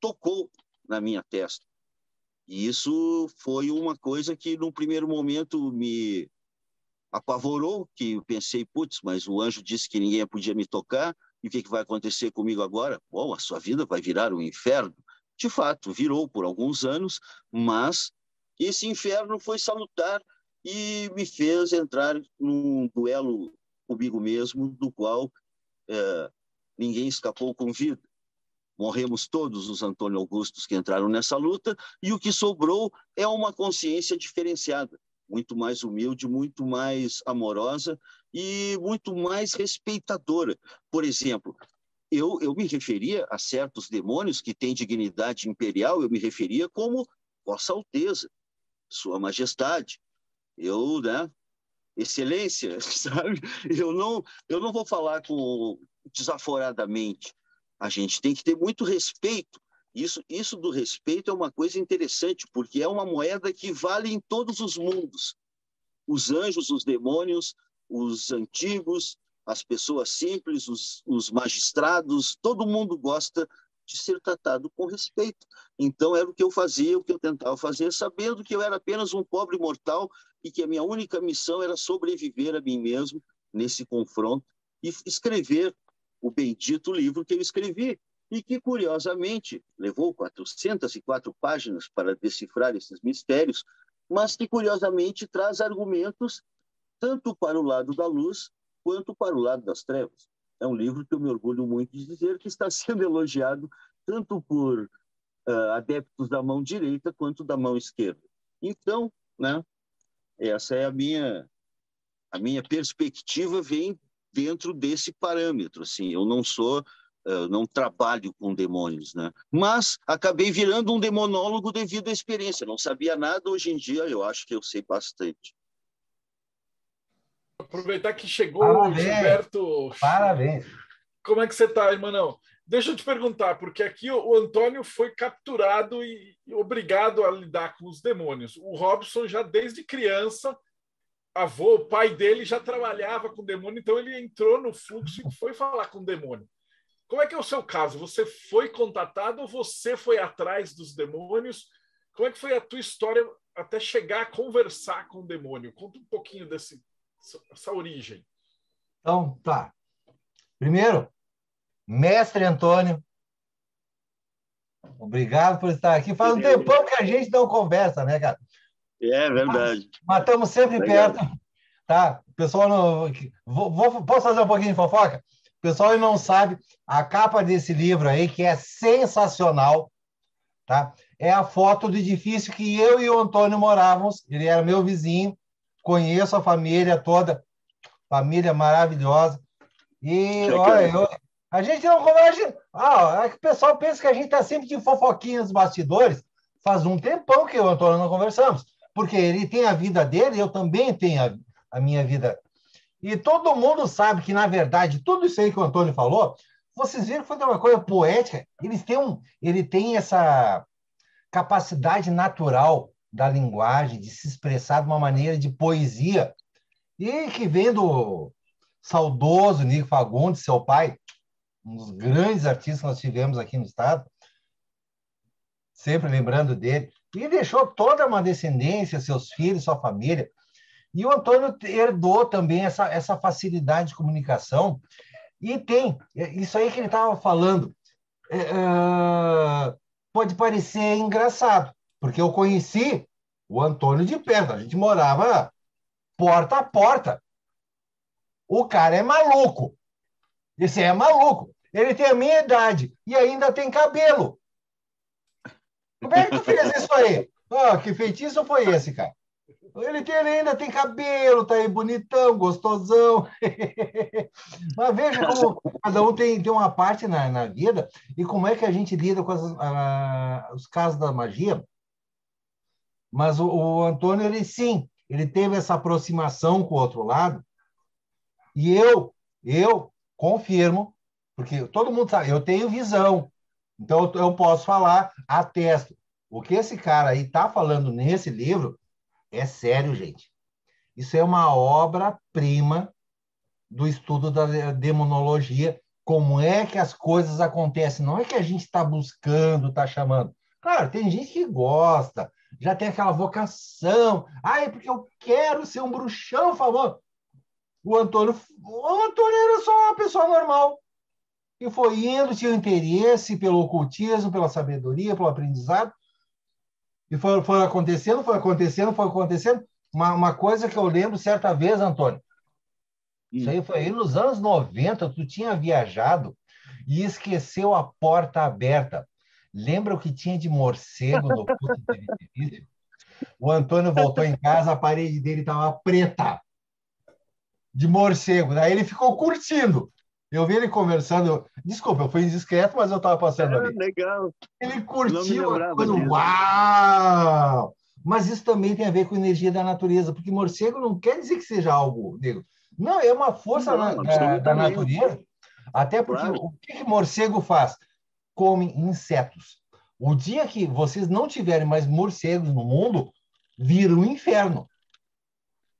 tocou na minha testa. E isso foi uma coisa que, num primeiro momento, me apavorou, que eu pensei, putz, mas o anjo disse que ninguém podia me tocar, e o que, que vai acontecer comigo agora? Bom, a sua vida vai virar um inferno. De fato, virou por alguns anos, mas esse inferno foi salutar e me fez entrar num duelo comigo mesmo, do qual é, ninguém escapou com vida. Morremos todos os Antônio Augustos que entraram nessa luta, e o que sobrou é uma consciência diferenciada, muito mais humilde, muito mais amorosa e muito mais respeitadora. Por exemplo, eu, eu me referia a certos demônios que têm dignidade imperial, eu me referia como Vossa Alteza, Sua Majestade. Eu, né, excelência, sabe? Eu não, eu não vou falar com desaforadamente. A gente tem que ter muito respeito. Isso, isso do respeito é uma coisa interessante, porque é uma moeda que vale em todos os mundos. Os anjos, os demônios, os antigos, as pessoas simples, os, os magistrados, todo mundo gosta de ser tratado com respeito. Então, era o que eu fazia, o que eu tentava fazer, sabendo que eu era apenas um pobre mortal e que a minha única missão era sobreviver a mim mesmo nesse confronto e escrever o bendito livro que eu escrevi, e que, curiosamente, levou 404 páginas para decifrar esses mistérios, mas que, curiosamente, traz argumentos tanto para o lado da luz quanto para o lado das trevas. É um livro que eu me orgulho muito de dizer que está sendo elogiado tanto por uh, adeptos da mão direita quanto da mão esquerda. Então, né, essa é a minha a minha perspectiva vem dentro desse parâmetro. Assim, eu não sou eu não trabalho com demônios, né? Mas acabei virando um demonólogo devido à experiência. Não sabia nada, hoje em dia eu acho que eu sei bastante. Aproveitar que chegou Parabéns. o Gilberto. Parabéns. Como é que você está, irmão? Deixa eu te perguntar, porque aqui o Antônio foi capturado e obrigado a lidar com os demônios. O Robson já desde criança, avô, o pai dele já trabalhava com demônio, então ele entrou no fluxo e foi falar com o demônio. Como é que é o seu caso? Você foi contatado ou você foi atrás dos demônios? Como é que foi a tua história até chegar a conversar com o demônio? Conta um pouquinho desse, essa origem. Então, tá. Primeiro, mestre Antônio, obrigado por estar aqui. Faz um tempão que a gente não conversa, né, cara? É verdade. Mas estamos sempre Legal. perto, tá? O pessoal não. Vou, vou- posso fazer um pouquinho de fofoca? Pessoal não sabe, a capa desse livro aí, que é sensacional, tá? É a foto do edifício que eu e o Antônio morávamos. Ele era meu vizinho, conheço a família toda, família maravilhosa. E olha, eu- a gente não conversa. Ah, é que o pessoal pensa que a gente está sempre de fofoquinha nos bastidores. Faz um tempão que eu e o Antônio não conversamos, porque ele tem a vida dele, eu também tenho a, a minha vida. E todo mundo sabe que, na verdade, tudo isso aí que o Antônio falou, vocês viram que foi uma coisa poética. Eles têm um, ele tem essa capacidade natural da linguagem de se expressar de uma maneira de poesia e que vem do saudoso Nico Fagundes, seu pai, um dos grandes artistas que nós tivemos aqui no estado, sempre lembrando dele, e deixou toda uma descendência, seus filhos, sua família. E o Antônio herdou também essa, essa facilidade de comunicação. E tem, é, isso aí que ele estava falando, é, é, pode parecer engraçado, porque eu conheci o Antônio de perto, a gente morava porta a porta. O cara é maluco. Esse é maluco. Ele tem a minha idade e ainda tem cabelo. Como é que tu fez isso aí? Ah, que feitiço foi esse, cara? Ele, tem, ele ainda tem cabelo, tá aí bonitão, gostosão. Mas veja como cada um tem, tem uma parte na, na vida e como é que a gente lida com as, ah, os casos da magia. Mas o, o Antônio, ele sim, ele teve essa aproximação com o outro lado. E eu, eu confirmo, porque todo mundo sabe, eu tenho visão. Então eu posso falar, atesto. O que esse cara aí está falando nesse livro é sério, gente. Isso é uma obra-prima do estudo da demonologia. Como é que as coisas acontecem? Não é que a gente está buscando, está chamando. Claro, tem gente que gosta, já tem aquela vocação. Ah, é porque eu quero ser um bruxão famoso. O Antônio, o Antônio era só uma pessoa normal. E foi indo, tinha interesse pelo ocultismo, pela sabedoria, pelo aprendizado. E foi, acontecendo, foi acontecendo, foi acontecendo. Uma, uma coisa que eu lembro certa vez, Antônio. Isso aí foi aí nos anos 90, tu tinha viajado e esqueceu a porta aberta. Lembra o que tinha de morcego no? O Antônio voltou em casa, a parede dele estava preta de morcego. Daí ele ficou curtindo. Eu vi ele conversando. Desculpa, eu fui indiscreto, mas eu estava passando Ah, ali. legal. Ele curtiu a coisa. Uau! Mas isso também tem a ver com energia da natureza, porque morcego não quer dizer que seja algo negro. Não, é uma força Não, na- da, da absolutamente. natureza. Até porque Claro. o que, que morcego faz? Come insetos. O dia que vocês não tiverem mais morcegos no mundo, vira um inferno.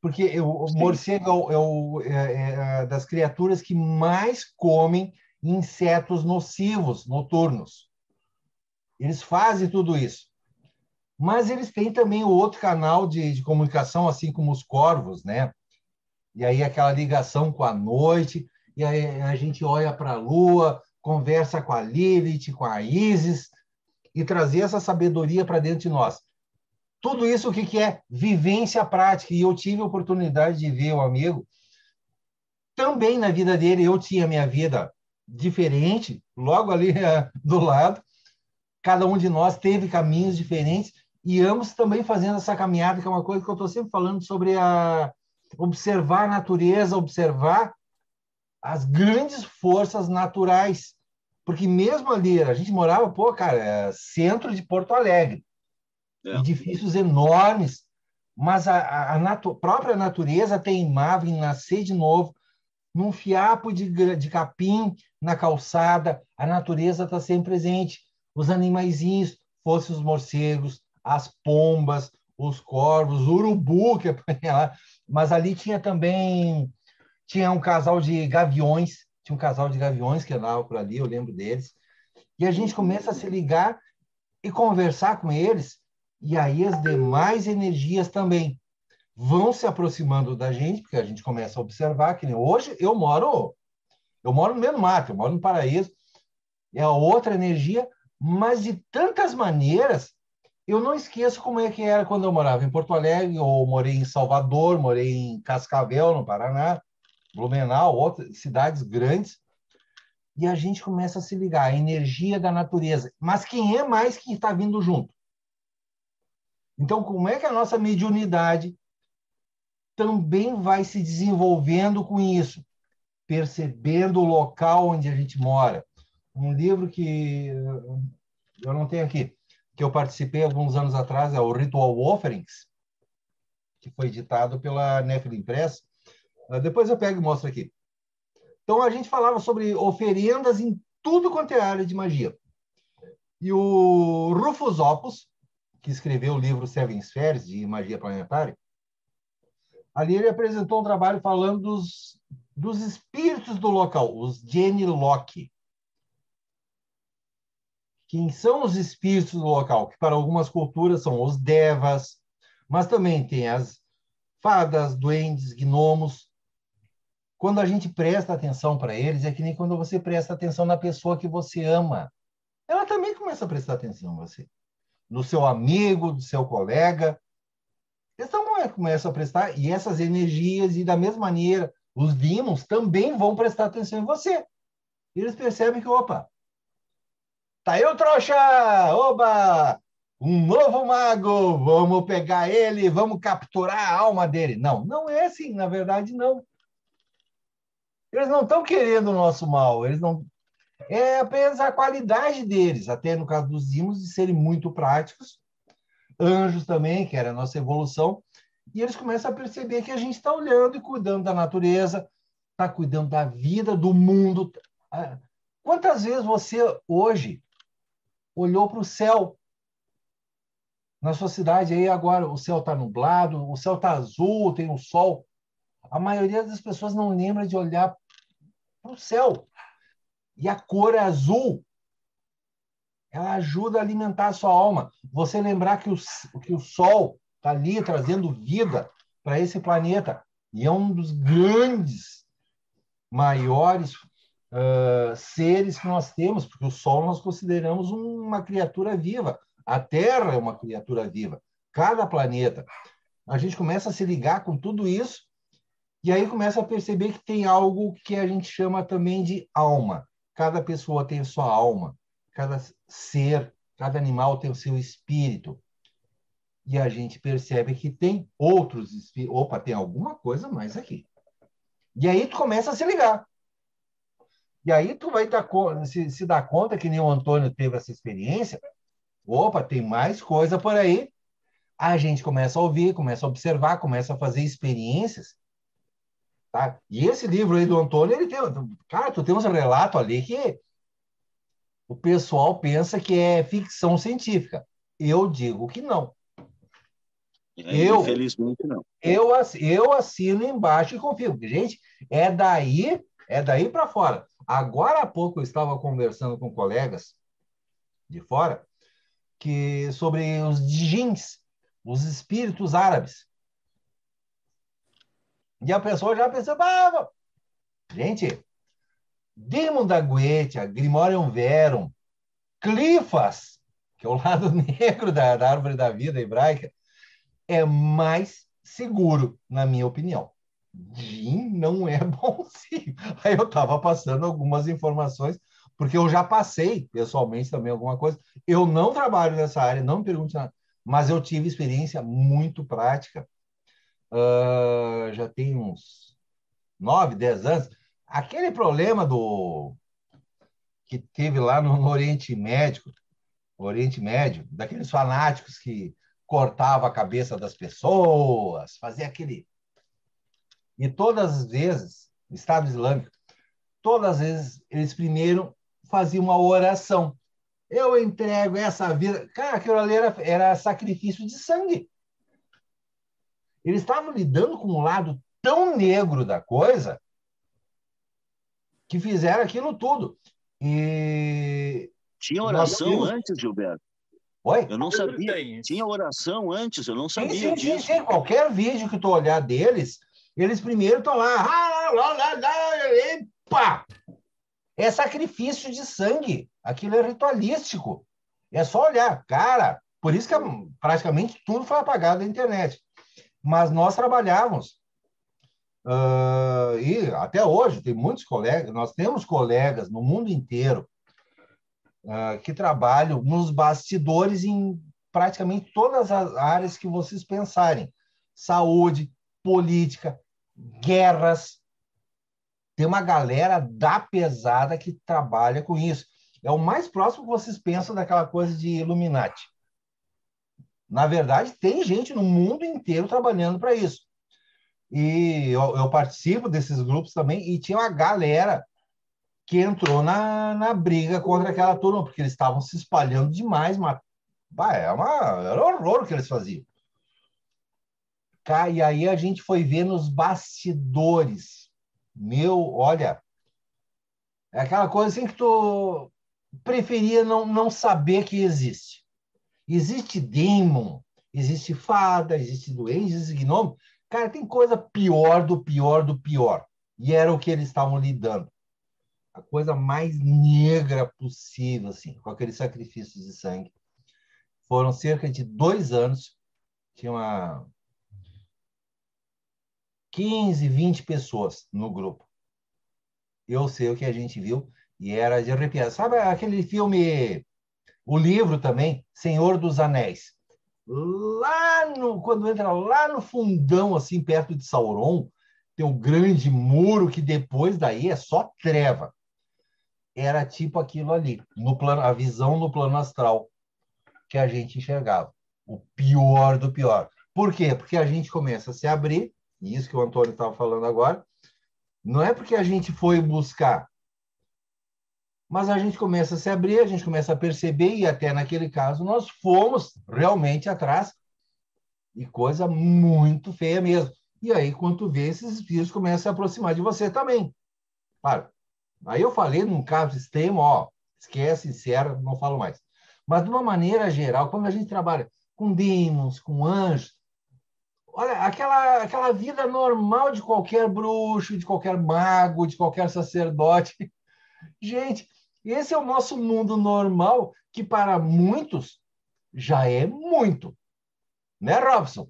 Porque eu, o morcego é, o, é, o, é, é das criaturas que mais comem insetos nocivos noturnos. Eles fazem tudo isso. Mas eles têm também o outro canal de, de comunicação, assim como os corvos, né? E aí aquela ligação com a noite, e aí a gente olha para a lua, conversa com a Lilith, com a Isis, e trazer essa sabedoria para dentro de nós. Tudo isso o que, que é? Vivência prática. E eu tive a oportunidade de ver o amigo. Também na vida dele, eu tinha minha vida diferente, logo ali é, do lado. Cada um de nós teve caminhos diferentes e ambos também fazendo essa caminhada, que é uma coisa que eu estou sempre falando sobre a observar a natureza, observar as grandes forças naturais. Porque mesmo ali, a gente morava, pô, cara, é centro de Porto Alegre é. edifícios enormes, mas a, a, natu própria natureza teimava em nascer de novo, num fiapo de, de capim na calçada, a natureza está sempre presente. Os animaizinhos, fossem os morcegos, as pombas, os corvos, o urubu, que lá, mas ali tinha também tinha um casal de gaviões, tinha um casal de gaviões que andava por ali, eu lembro deles. E a gente começa a se ligar e conversar com eles e aí as demais energias também vão se aproximando da gente, porque a gente começa a observar que hoje eu moro eu moro no meio do mato, eu moro no paraíso, é outra energia, mas de tantas maneiras, eu não esqueço como é que era quando eu morava em Porto Alegre, ou morei em Salvador, morei em Cascavel, no Paraná, Blumenau, outras cidades grandes, e a gente começa a se ligar, a energia da natureza. Mas quem é mais que está vindo junto? Então, como é que a nossa mediunidade também vai se desenvolvendo com isso? Percebendo o local onde a gente mora. Um livro que eu não tenho aqui, que eu participei alguns anos atrás, é o Ritual Offerings, que foi editado pela Nephilim Press. Ah, depois eu pego e mostro aqui. Então, a gente falava sobre oferendas em tudo quanto é área de magia. E o Rufus Opus, que escreveu o livro Seven Spheres, de magia planetária, ali ele apresentou um trabalho falando dos, dos espíritos do local, os Jenny Locke. Quem são os espíritos do local? Que para algumas culturas são os devas, mas também tem as fadas, duendes, gnomos. Quando a gente presta atenção para eles, é que nem quando você presta atenção na pessoa que você ama. Ela também começa a prestar atenção em você do seu amigo, do seu colega. Também começam a prestar, e essas energias, e da mesma maneira, os demons também vão prestar atenção em você. Eles percebem que, opa, tá o trouxa! Oba! Um novo mago! Vamos pegar ele, vamos capturar a alma dele. Não, não é assim, na verdade, não. Eles não estão querendo o nosso mal, eles não é apenas a qualidade deles, até no caso dos imos, de serem muito práticos. Anjos também, que era a nossa evolução. E eles começam a perceber que a gente está olhando e cuidando da natureza, está cuidando da vida, do mundo. Ah, quantas vezes você, hoje, olhou para o céu na sua cidade aí agora o céu está nublado, o céu está azul, tem o sol. A maioria das pessoas não lembra de olhar para o céu e a cor azul. Ela ajuda a alimentar a sua alma. Você lembrar que o, que o Sol está ali trazendo vida para esse planeta. E é um dos grandes, maiores uh, seres que nós temos, porque o Sol nós consideramos uma criatura viva. A Terra é uma criatura viva. Cada planeta. A gente começa a se ligar com tudo isso e aí começa a perceber que tem algo que a gente chama também de alma. Cada pessoa tem sua alma, cada ser, cada animal tem o seu espírito. E a gente percebe que tem outros espíritos. Opa, tem alguma coisa mais aqui. E aí tu começa a se ligar. E aí tu vai dar, se, se dar conta que nem o Antônio teve essa experiência. Opa, tem mais coisa por aí. A gente começa a ouvir, começa a observar, começa a fazer experiências Tá? E esse livro aí do Antônio, ele tem. Cara, tu tem uns relatos ali que o pessoal pensa que é ficção científica. Eu digo que não. É, Eu- Infelizmente, não. Eu, eu assino embaixo e confio. Gente, é daí, é daí para fora. Agora há pouco eu estava conversando com colegas de fora que sobre os djinns, os espíritos árabes. E a pessoa já pensou, ah, gente, Demon da Goetia, Grimorium Verum, Clifas, que é o lado negro da, da árvore da vida hebraica, é mais seguro, na minha opinião. Gin não é bonzinho. Aí eu estava passando algumas informações, porque eu já passei pessoalmente também alguma coisa. Eu não trabalho nessa área, não me pergunte nada, mas eu tive experiência muito prática. Ah, já tem uns nove, dez anos. Aquele problema do que teve lá no, Oriente Médio, Oriente Médio, daqueles fanáticos que cortava a cabeça das pessoas, fazia aquele. E todas as vezes, Estado Islâmico, todas as vezes, eles primeiro faziam uma oração. Eu entrego essa vida. Cara, aquilo ali era, era sacrifício de sangue. Eles estavam lidando com um lado tão negro da coisa que fizeram aquilo tudo. E. Tinha oração antes, Gilberto. Oi? Eu não sabia. Tinha oração antes, eu não Sim, sabia sim, sim, disso. sim. Qualquer vídeo que tu olhar deles, eles primeiro estão lá. "Ah, lá, lá, lá, Epa! É sacrifício de sangue. Aquilo é ritualístico. É só olhar. Cara, por isso que praticamente tudo foi apagado da internet. Mas nós trabalhávamos. ah, e até hoje tem muitos colegas, nós temos colegas no mundo inteiro ah, que trabalham nos bastidores em praticamente todas as áreas que vocês pensarem: saúde, política, guerras. Tem uma galera da pesada que trabalha com isso. É o mais próximo que vocês pensam daquela coisa de Illuminati. Na verdade, tem gente no mundo inteiro trabalhando para isso. E eu, eu participo desses grupos também, e tinha uma galera que entrou na, na briga contra aquela turma, porque eles estavam se espalhando demais, mas bah, é uma, era um horror o que eles faziam. Cá, e aí a gente foi ver nos bastidores. Meu, olha, é aquela coisa assim que tu preferia não, não saber que existe. Existe demon, existe fada, existe duende, existe gnomo. Cara, tem coisa pior do pior do pior. E era o que eles estavam lidando. A coisa mais negra possível, assim, com aqueles sacrifícios de sangue. Foram cerca de dois anos. Tinha uma 15, 20 pessoas no grupo. Eu sei o que a gente viu e era de arrepiar. Sabe aquele filme, o livro também, Senhor dos Anéis? Lá no, quando entra lá no fundão, assim, perto de Sauron, tem um grande muro que depois daí é só treva. Era tipo aquilo ali, no plano, a visão no plano astral que a gente enxergava. O pior do pior. Por quê? Porque a gente começa a se abrir, e isso que o Antônio estava falando agora, não é porque a gente foi buscar, mas a gente começa a se abrir, a gente começa a perceber, e até naquele caso nós fomos realmente atrás, e coisa muito feia mesmo. E aí, quando vê, esses espíritos começam a se aproximar de você também. Claro. Aí eu falei num caso extremo, ó, esquece, encerra, não falo mais. Mas de uma maneira geral, quando a gente trabalha com demons, com anjos, olha, aquela, aquela vida normal de qualquer bruxo, de qualquer mago, de qualquer sacerdote. Gente, esse é o nosso mundo normal, que para muitos já é muito. Né, Robson?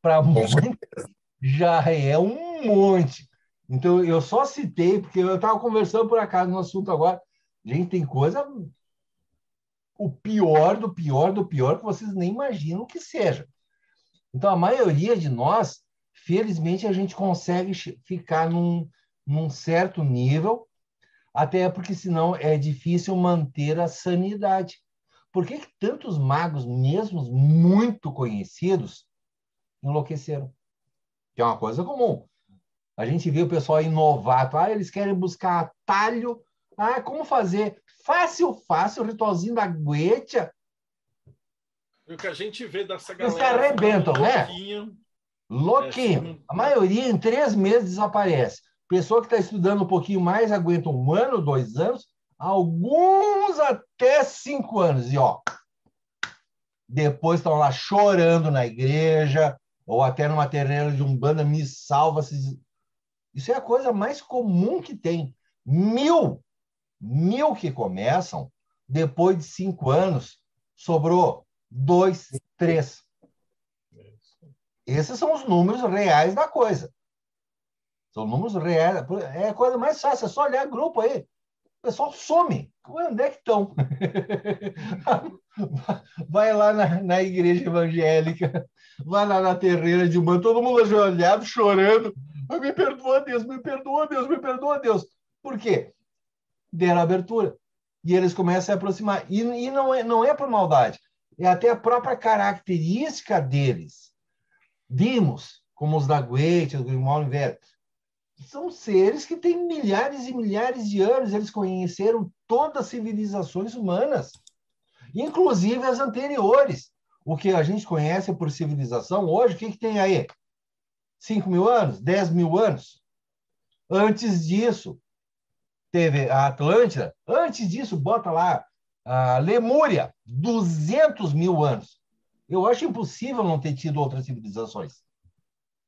Para muitos já é um monte. Então, eu só citei, porque eu estava conversando por acaso no assunto agora. Gente, tem coisa. O pior do pior do pior que vocês nem imaginam que seja. Então, a maioria de nós, felizmente, a gente consegue ficar num, num certo nível, até porque senão é difícil manter a sanidade. Por que, que tantos magos, mesmo muito conhecidos, enlouqueceram? Que é uma coisa comum. A gente vê o pessoal inovar, ah, eles querem buscar atalho. Ah, como fazer? Fácil, fácil, ritualzinho da Goetia. E o que a gente vê dessa Eles galera. se arrebentam, né? louquinho, Louquinho. É, A maioria em três meses desaparece. Pessoa que está estudando um pouquinho mais aguenta um ano, dois anos, alguns até cinco anos. E ó, depois estão lá chorando na igreja ou até numa terreira de um banda me salva. se- Isso é a coisa mais comum que tem. Mil, mil que começam, depois de cinco anos, sobrou dois, três. Esses são os números reais da coisa. São números reais. É a coisa mais fácil, é só olhar grupo aí. O pessoal some. Onde é que estão? Vai lá na, na igreja evangélica, vai lá na terreira de uma, todo mundo ajoelhado, chorando. "Ai, Me perdoa, Deus, me perdoa, Deus, me perdoa, Deus. Por quê? Deram abertura. E eles começam a se aproximar. E, e não, é, não é por maldade, é até a própria característica deles. Vimos, como os da Goethe, os Grimaldi Velho, são seres que têm milhares e milhares de anos, eles conheceram todas as civilizações humanas, inclusive as anteriores. O que a gente conhece por civilização hoje, o que, que tem aí? 5 mil anos? 10 mil anos? Antes disso, teve a Atlântida. Antes disso, bota lá a Lemúria, 200 mil anos. Eu acho impossível não ter tido outras civilizações.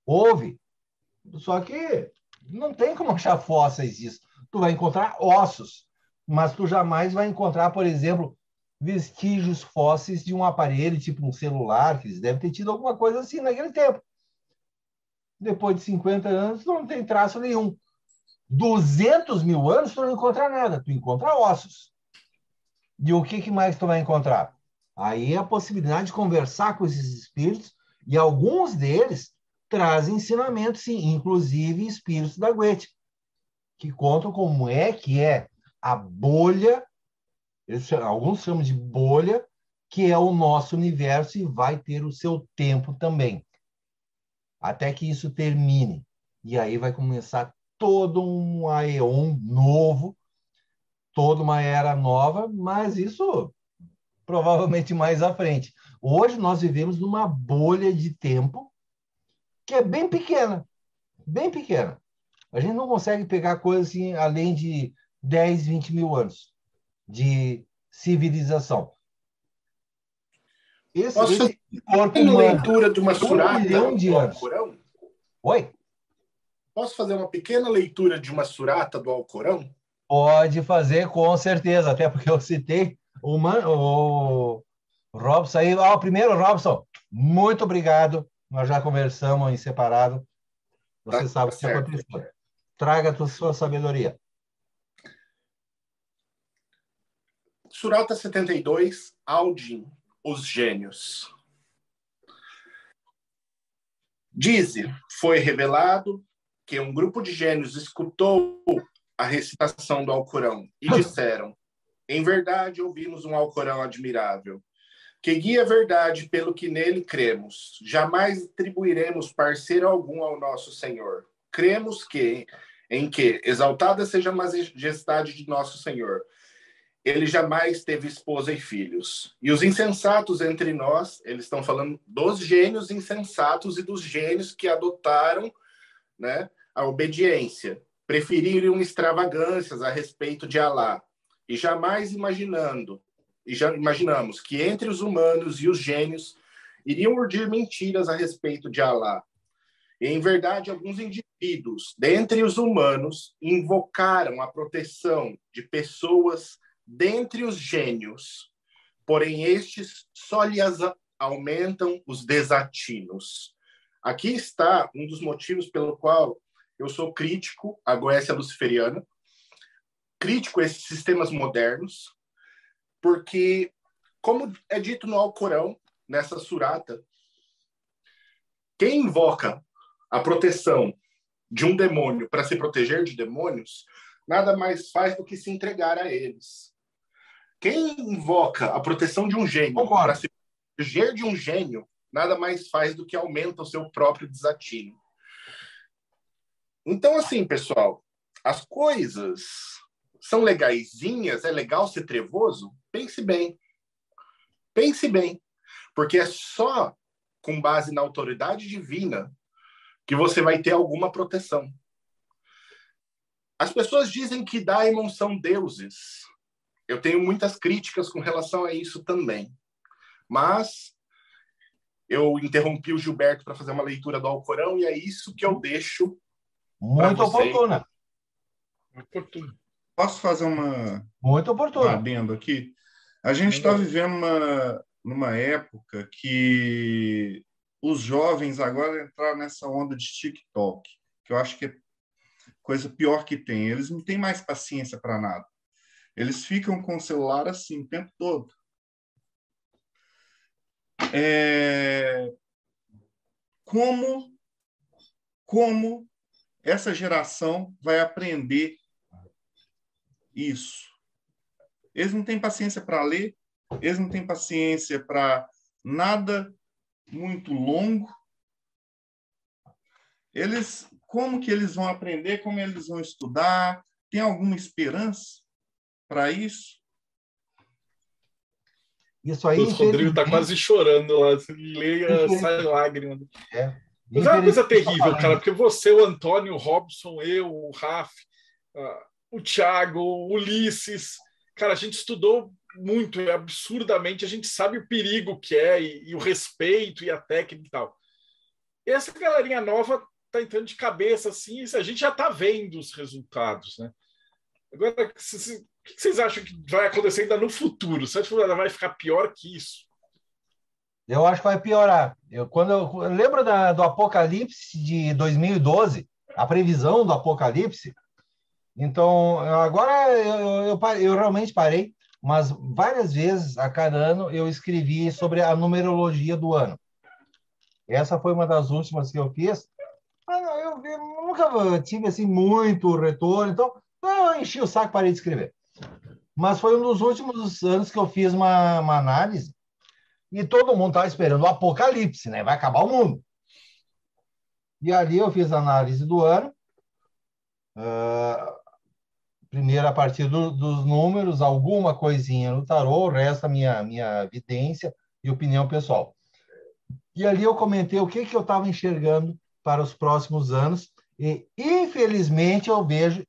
Houve. Só que não tem como achar fósseis disso. Tu vai encontrar ossos, mas tu jamais vai encontrar, por exemplo, vestígios fósseis de um aparelho, tipo um celular, que eles devem ter tido alguma coisa assim naquele tempo. Depois de 50 anos, tu não tem traço nenhum. 200 mil anos, tu não encontra nada. Tu encontra ossos. E o que, que mais tu vai encontrar? Aí é a possibilidade de conversar com esses espíritos, e alguns deles trazem ensinamentos, sim, inclusive espíritos da Goethe, que contam como é que é a bolha, alguns chamam de bolha, que é o nosso universo e vai ter o seu tempo também, até que isso termine. E aí vai começar todo um aeon novo, toda uma era nova, mas isso provavelmente mais à frente. Hoje nós vivemos numa bolha de tempo que é bem pequena, bem pequena. A gente não consegue pegar coisas assim além de 10, 20 mil anos de civilização. Esse, Posso esse corpo humano. leitura de uma Um surata milhão de do anos. Alcorão? Oi? Posso fazer uma pequena leitura de uma surata do Alcorão? Pode fazer, com certeza, até porque eu citei o, Man, o Robson aí. Ah, primeiro, Robson, muito obrigado. Nós já conversamos em separado. Você Tá sabe o que certo. aconteceu. Traga a sua sabedoria. Surata 72, Aldin, os gênios. Dize, foi revelado que um grupo de gênios escutou a recitação do Alcorão e disseram: Em verdade ouvimos um Alcorão admirável, que guia a verdade pelo que nele cremos. Jamais atribuiremos parceiro algum ao nosso Senhor. Cremos que, em que, exaltada seja a majestade de nosso Senhor, ele jamais teve esposa e filhos. E os insensatos entre nós, eles estão falando dos gênios insensatos e dos gênios que adotaram né, a obediência, preferiram extravagâncias a respeito de Alá, e jamais imaginando, e já imaginamos que entre os humanos e os gênios iriam urdir mentiras a respeito de Alá. E, em verdade, alguns indivíduos, dentre os humanos, invocaram a proteção de pessoas dentre os gênios, porém estes só lhes aumentam os desatinos. Aqui está um dos motivos pelo qual eu sou crítico à Goécia Luciferiana, crítico a esses sistemas modernos, porque, como é dito no Alcorão, nessa surata, quem invoca a proteção de um demônio para se proteger de demônios, nada mais faz do que se entregar a eles. Quem invoca a proteção de um gênio para se proteger de um gênio, nada mais faz do que aumenta o seu próprio desatino. Então, assim, pessoal, as coisas são legaisinhas, é legal ser trevoso? Pense bem. Pense bem. Porque é só com base na autoridade divina que você vai ter alguma proteção. As pessoas dizem que Daimon são deuses. Eu tenho muitas críticas com relação a isso também. Mas eu interrompi o Gilberto para fazer uma leitura do Alcorão e é isso que eu deixo. Muito oportuna. Oportuno. Posso fazer uma. Muito oportuno. adendo aqui? A gente está vivendo uma, numa época que os jovens agora entraram nessa onda de TikTok, que eu acho que é coisa pior que tem. Eles não têm mais paciência para nada. Eles ficam com o celular assim o tempo todo. É... Como, como essa geração vai aprender isso. Eles não têm paciência para ler, eles não têm paciência para nada muito longo. Eles, como que eles vão aprender, como eles vão estudar? Tem alguma esperança para isso? Isso aí. O Rodrigo está quase chorando lá. Se lê, sai lágrima. É. Mas é uma coisa terrível, cara, porque você, o Antônio, o Robson, eu, o Raf, uh, o Thiago, o Ulisses. Cara, a gente estudou muito, absurdamente, a gente sabe o perigo que é e, e o respeito e a técnica e tal. E essa galerinha nova tá entrando de cabeça assim, a gente já tá vendo os resultados, né? Agora, o que vocês acham que vai acontecer ainda no futuro? Você acha que vai ficar pior que isso? Eu acho que vai piorar. Eu, quando eu, eu lembro da, do Apocalipse de 2012, a previsão do Apocalipse, então, agora eu, eu, eu, realmente parei, mas várias vezes a cada ano eu escrevi sobre a numerologia do ano. Essa foi uma das últimas que eu fiz. Eu, eu nunca tive assim muito retorno, então eu enchi o saco parei de escrever. Mas foi um dos últimos anos que eu fiz uma, uma análise e todo mundo estava esperando o apocalipse, né? Vai acabar o mundo. E ali eu fiz a análise do ano. Uh, primeiro a partir do, dos números, alguma coisinha no tarô, o resto a minha, minha evidência e opinião pessoal. E ali eu comentei o que, que eu estava enxergando para os próximos anos, e infelizmente eu vejo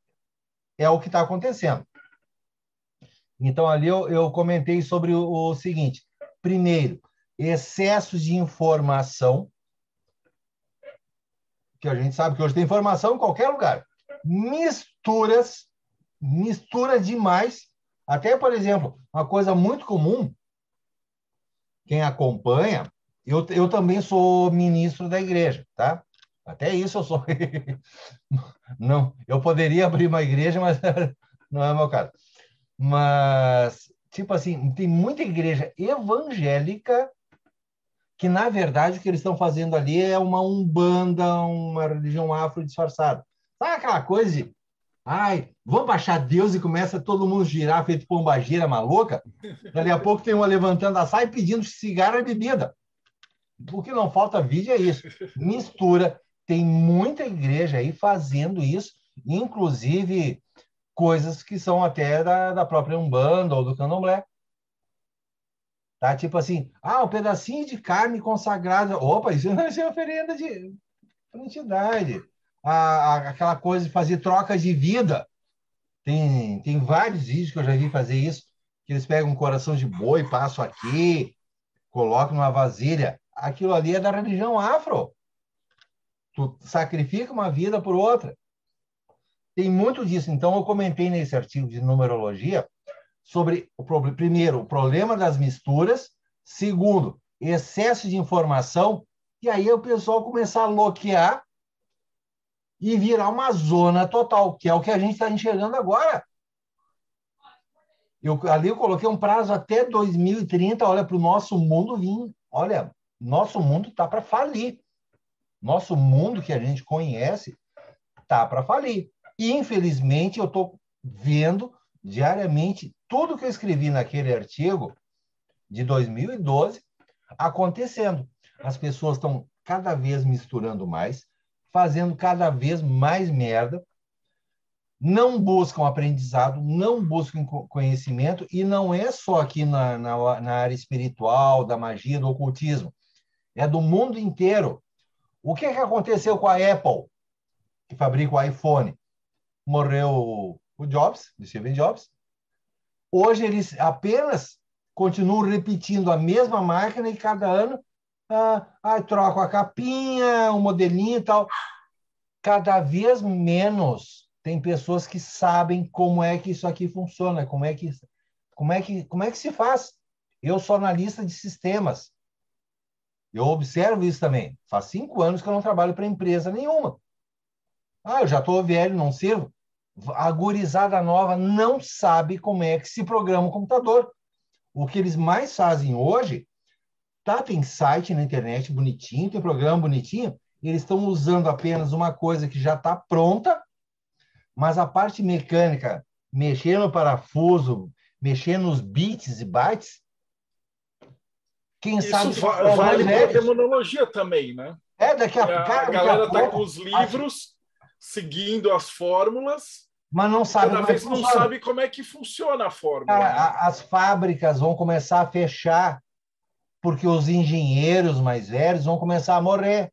é o que está acontecendo. Então ali eu, eu comentei sobre o, o seguinte: primeiro, excesso de informação, que a gente sabe que hoje tem informação em qualquer lugar, misturas mistura demais. Até, por exemplo, uma coisa muito comum, quem acompanha, eu, eu também sou ministro da igreja, tá? Até isso eu sou. não, eu poderia abrir uma igreja, mas não é o meu caso. Mas, tipo assim, tem muita igreja evangélica que, na verdade, o que eles estão fazendo ali é uma umbanda, uma religião afro disfarçada. Sabe aquela coisa de Ai, vamos baixar Deus e começa todo mundo girar, feito pombagira maluca. Dali a pouco tem uma levantando a saia pedindo cigarro e bebida. O que não falta vídeo é isso. Mistura. Tem muita igreja aí fazendo isso, inclusive coisas que são até da, da própria Umbanda ou do Candomblé. Tá? Tipo assim, ah, um pedacinho de carne consagrada. Opa, isso não é oferenda de entidade a, aquela coisa de fazer troca de vida. Tem, tem vários vídeos que eu já vi fazer isso, que eles pegam um coração de boi, passam aqui, colocam numa vasilha. Aquilo ali é da religião afro. Tu sacrifica uma vida por outra. Tem muito disso. Então, eu comentei nesse artigo de numerologia sobre, o primeiro, o problema das misturas. Segundo, excesso de informação. E aí o pessoal começar a bloquear e virar uma zona total, que é o que a gente está enxergando agora. Eu, ali eu coloquei um prazo até 2030, olha, para o nosso mundo vir. Olha, nosso mundo está para falir. Nosso mundo que a gente conhece está para falir. E, infelizmente, eu estou vendo diariamente tudo que eu escrevi naquele artigo de 2012 acontecendo. As pessoas estão cada vez misturando mais, fazendo cada vez mais merda. não buscam aprendizado, não buscam conhecimento, e não é só aqui na, na, na área espiritual, da magia, do ocultismo, é do mundo inteiro. O que, que aconteceu com a Apple, que fabrica o iPhone? Morreu o Jobs, o Steve Jobs. Hoje eles apenas continuam repetindo a mesma máquina e cada ano ah, ah, troco a capinha, o um modelinho e tal. Cada vez menos tem pessoas que sabem como é que isso aqui funciona, como é que, como é que, como é que se faz. Eu sou analista de sistemas. Eu observo isso também. Faz cinco anos que eu não trabalho para empresa nenhuma. Ah, eu já estou velho, não sirvo. A gurizada nova não sabe como é que se programa o computador. O que eles mais fazem hoje, tá, tem site na internet bonitinho, tem programa bonitinho, eles estão usando apenas uma coisa que já está pronta mas a parte mecânica, mexer no parafuso, mexer nos bits e bytes, quem Isso sabe. Isso vale para a demonologia também, né? É, daqui a, a, cara, a galera está com os livros, seguindo as fórmulas. Mas não sabe. Cada vez não sabe como é que funciona a fórmula. Cara, né? As fábricas vão começar a fechar porque os engenheiros mais velhos vão começar a morrer.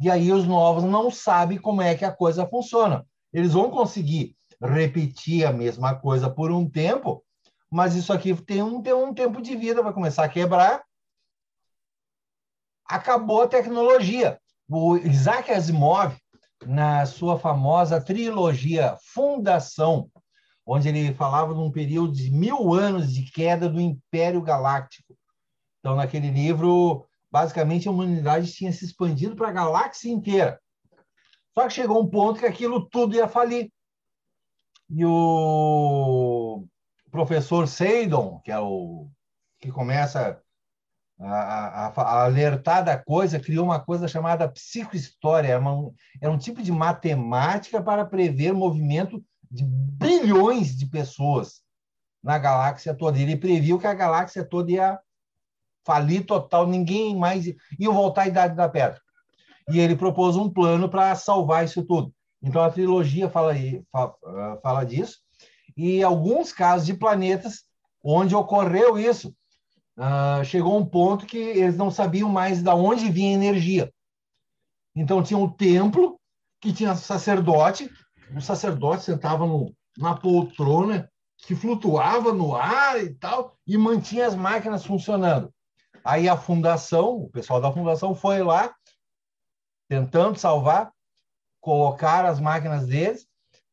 E aí os novos não sabem como é que a coisa funciona. Eles vão conseguir repetir a mesma coisa por um tempo, mas isso aqui tem um, tem um tempo de vida, vai começar a quebrar. Acabou a tecnologia. O Isaac Asimov, na sua famosa trilogia Fundação, onde ele falava de um período de mil anos de queda do Império Galáctico. Então, naquele livro, basicamente a humanidade tinha se expandido para a galáxia inteira. Só que chegou um ponto que aquilo tudo ia falir. E o professor Seidon, que é o que começa a, a, a, alertar da coisa, criou uma coisa chamada psicohistória. Uma, era um tipo de matemática para prever movimento de bilhões de pessoas na galáxia toda. Ele previu que a galáxia toda ia falir total, ninguém mais ia voltar à Idade da Pedra e ele propôs um plano para salvar isso tudo. Então a trilogia fala, ah, fala disso, e alguns casos de planetas onde ocorreu isso. Uh, chegou um ponto que eles não sabiam mais de onde vinha a energia. Então tinha um templo que tinha sacerdote, o sacerdote sentava no, na poltrona que flutuava no ar e tal, e mantinha as máquinas funcionando. Aí a fundação, o pessoal da fundação foi lá tentando salvar, colocaram as máquinas deles.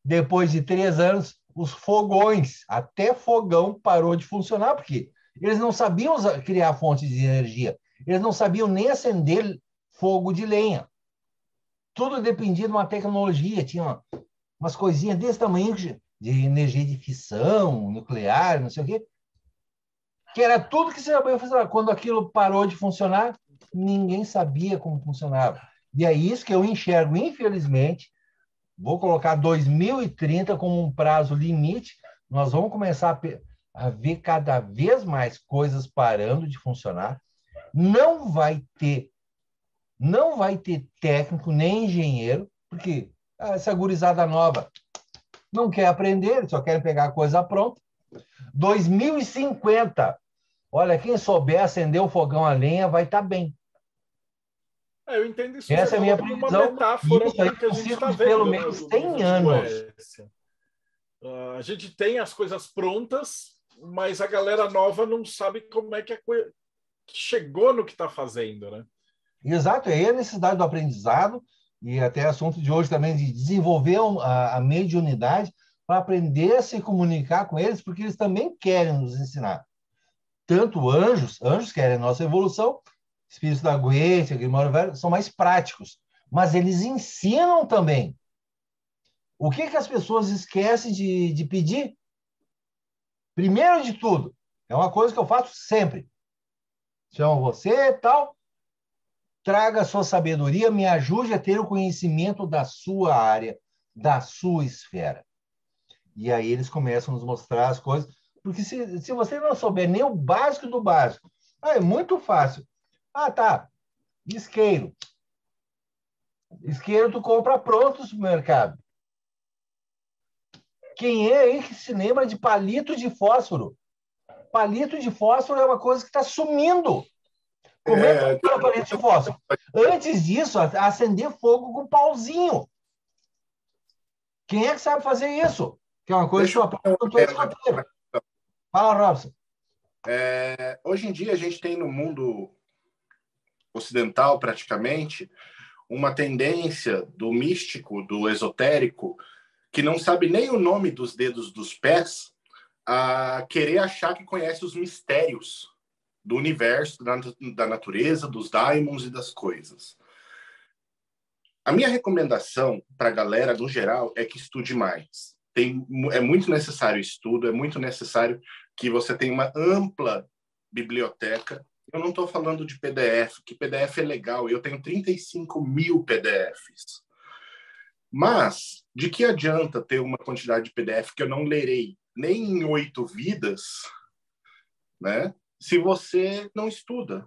Depois de três anos, os fogões, até fogão parou de funcionar, porque eles não sabiam criar fontes de energia, eles não sabiam nem acender fogo de lenha. Tudo dependia de uma tecnologia, tinha umas coisinhas desse tamanho de energia de fissão, nuclear, não sei o quê, que era tudo que você sabia fazer. Quando aquilo parou de funcionar, ninguém sabia como funcionava. E é isso que eu enxergo, infelizmente. Vou colocar 2030 como um prazo limite. Nós vamos começar a, ver cada vez mais coisas parando de funcionar. Não vai ter, não vai ter técnico nem engenheiro, porque essa gurizada nova não quer aprender, só quer pegar a coisa pronta. 2050. Olha, quem souber acender o fogão a lenha vai estar tá bem. É, eu entendo isso Essa é a minha previsão. Uma metáfora isso aí que a gente está vendo. Pelo menos 100 anos. Uh, a gente tem as coisas prontas, mas a galera nova não sabe como é que a coisa chegou no que está fazendo, né? Exato, é a necessidade do aprendizado e até assunto de hoje também de desenvolver a, a mediunidade para aprender a se comunicar com eles, porque eles também querem nos ensinar. Tanto anjos, anjos querem a nossa evolução, espíritos da Goethe, Grimório Velho, são mais práticos, mas eles ensinam também. O que, que as pessoas esquecem de, de pedir? Primeiro de tudo, é uma coisa que eu faço sempre. Chamo você tal, traga a sua sabedoria, me ajude a ter o conhecimento da sua área, da sua esfera. E aí eles começam a nos mostrar as coisas, porque se, se você não souber nem o básico do básico, ah, é muito fácil. Ah, tá. Isqueiro. Isqueiro tu compra pronto no supermercado. Quem é aí que se lembra de palito de fósforo? Palito de fósforo é uma coisa que está sumindo. Como é que é palito de fósforo? Antes disso, acender fogo com pauzinho. Quem é que sabe fazer isso? Que é uma coisa Deixa que eu aprendo Fala, Robson. É, hoje em dia, a gente tem no mundo ocidental, praticamente, uma tendência do místico, do esotérico, que não sabe nem o nome dos dedos dos pés, a querer achar que conhece os mistérios do universo, da, da natureza, dos daimons e das coisas. A minha recomendação para a galera, no geral, é que estude mais. Tem, é muito necessário estudo, é muito necessário que você tenha uma ampla biblioteca. Eu não estou falando de PDF, que PDF é legal, eu tenho 35 mil PDFs. Mas, de que adianta ter uma quantidade de PDF que eu não lerei nem em oito vidas, né? Se você não estuda.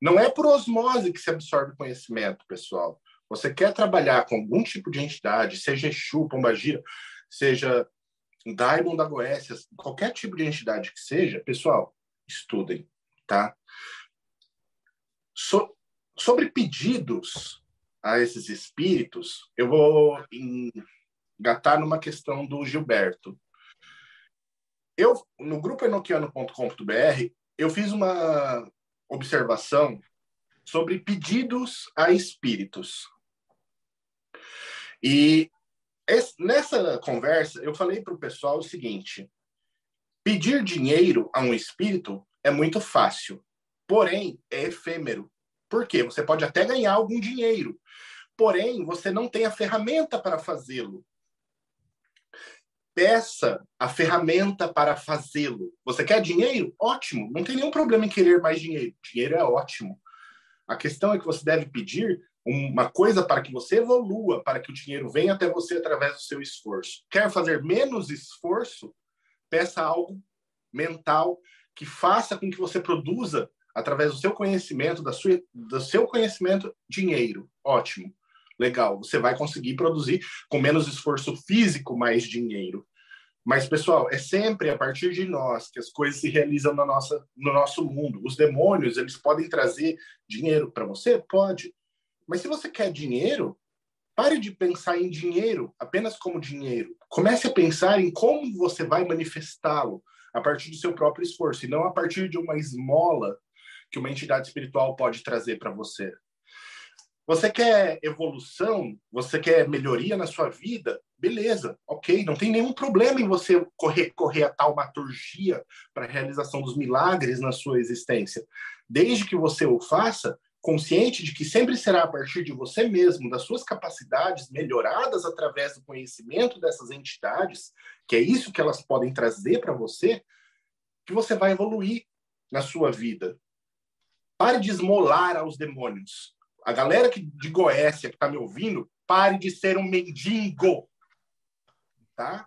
Não é por osmose que se absorve conhecimento, pessoal. Você quer trabalhar com algum tipo de entidade, seja Exu, Pombagira, seja Daimon da Goécia, qualquer tipo de entidade que seja, pessoal, estudem, tá? So, sobre pedidos a esses espíritos, eu vou engatar numa questão do Gilberto. Eu, no grupo enoquiano.com.br, eu fiz uma observação sobre pedidos a espíritos. E esse, nessa conversa, eu falei para o pessoal o seguinte: pedir dinheiro a um espírito é muito fácil, porém é efêmero. Por quê? Você pode até ganhar algum dinheiro, porém você não tem a ferramenta para fazê-lo. Peça a ferramenta para fazê-lo. Você quer dinheiro? Ótimo, não tem nenhum problema em querer mais dinheiro. Dinheiro é ótimo. A questão é que você deve pedir uma coisa para que você evolua, para que o dinheiro venha até você através do seu esforço. Quer fazer menos esforço? Peça algo mental que faça com que você produza através do seu conhecimento, da sua, do seu conhecimento, dinheiro. Ótimo, legal. Você vai conseguir produzir com menos esforço físico mais dinheiro. Mas, pessoal, é sempre a partir de nós que as coisas se realizam na nossa, no nosso mundo. Os demônios, eles podem trazer dinheiro para você? Pode. Mas se você quer dinheiro, pare de pensar em dinheiro apenas como dinheiro. Comece a pensar em como você vai manifestá-lo a partir do seu próprio esforço e não a partir de uma esmola que uma entidade espiritual pode trazer para você. Você quer evolução? Você quer melhoria na sua vida? Beleza, ok. Não tem nenhum problema em você correr, correr a taumaturgia para a realização dos milagres na sua existência. Desde que você o faça consciente de que sempre será a partir de você mesmo, das suas capacidades melhoradas através do conhecimento dessas entidades, que é isso que elas podem trazer para você, que você vai evoluir na sua vida. Pare de esmolar aos demônios. A galera que, de Goécia que está me ouvindo, pare de ser um mendigo. Tá?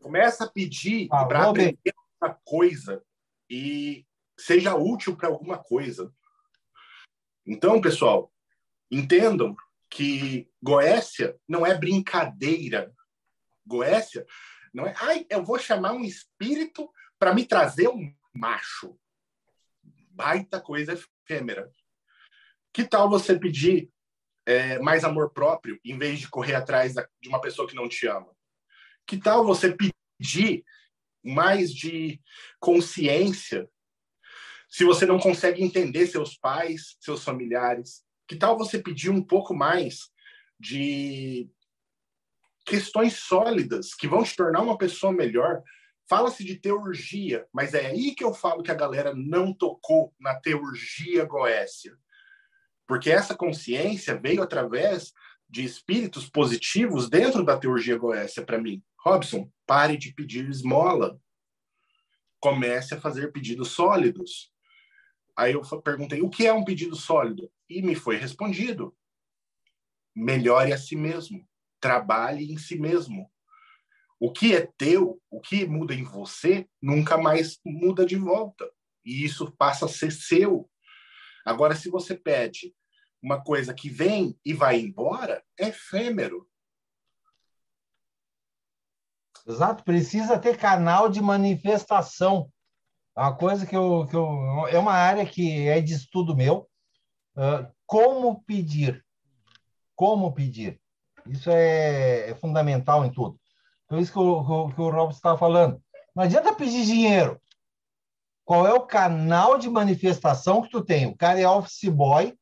Começa a pedir para aprender uma coisa e seja útil para alguma coisa. Então, pessoal, entendam que Goécia não é brincadeira. Goécia não é, ai, eu vou chamar um espírito para me trazer um macho. Baita coisa efêmera. Que tal você pedir é, mais amor próprio em vez de correr atrás de uma pessoa que não te ama? Que tal você pedir mais de consciência se você não consegue entender seus pais, seus familiares? Que tal você pedir um pouco mais de questões sólidas que vão te tornar uma pessoa melhor? Fala-se de teurgia, mas é aí que eu falo que a galera não tocou na teurgia goécia. Porque essa consciência veio através de espíritos positivos dentro da teurgia goécia para mim. Robson, pare de pedir esmola. Comece a fazer pedidos sólidos. Aí eu perguntei: o que é um pedido sólido? E me foi respondido: melhore a si mesmo, trabalhe em si mesmo. O que é teu, o que muda em você, nunca mais muda de volta. E isso passa a ser seu. Agora, se você pede uma coisa que vem e vai embora, é efêmero. Exato, precisa ter canal de manifestação. É uma coisa que eu, que eu. É uma área que é de estudo meu. Uh, como pedir? Como pedir? Isso é, é fundamental em tudo. Então, isso que o, que o Robson estava falando. Não adianta pedir dinheiro. Qual é o canal de manifestação que tu tem? O cara é office boy,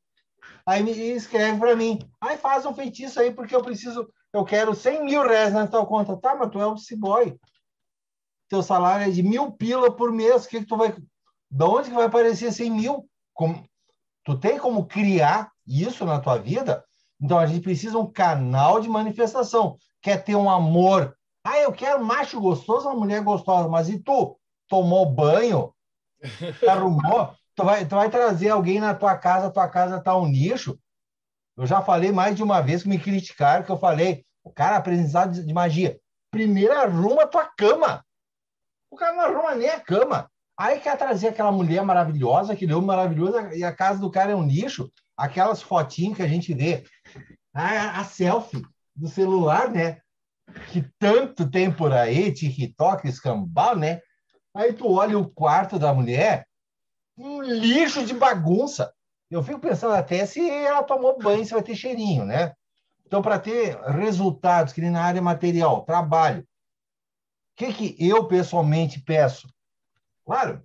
aí me escreve para mim. Aí faz um feitiço aí, porque eu preciso, eu quero 100 mil reais na tua conta. Tá, mas tu é office boy. Teu salário é de mil pila por mês. O que, que tu vai. De onde que vai aparecer 100 mil? Como... Tu tem como criar isso na tua vida? Então a gente precisa um canal de manifestação. Quer ter um amor. Ah, eu quero macho gostoso, uma mulher gostosa. Mas e tu? Tomou banho? Arrumou? Tu vai, tu vai trazer alguém na tua casa, tua casa tá um lixo. Eu já falei mais de uma vez que me criticaram, que eu falei, o cara aprendizado de magia. Primeiro arruma a tua cama. O cara não arruma nem a cama. Aí quer trazer aquela mulher maravilhosa, aquele homem maravilhoso, e a casa do cara é um lixo. Aquelas fotinhas que a gente vê. A, a selfie do celular, né? Que tanto tem por aí, TikTok, escambau, né? Aí tu olha o quarto da mulher, um lixo de bagunça. Eu fico pensando até se ela tomou banho, se vai ter cheirinho, né? Então, para ter resultados, que nem na área material, trabalho, que, que eu pessoalmente peço? Claro,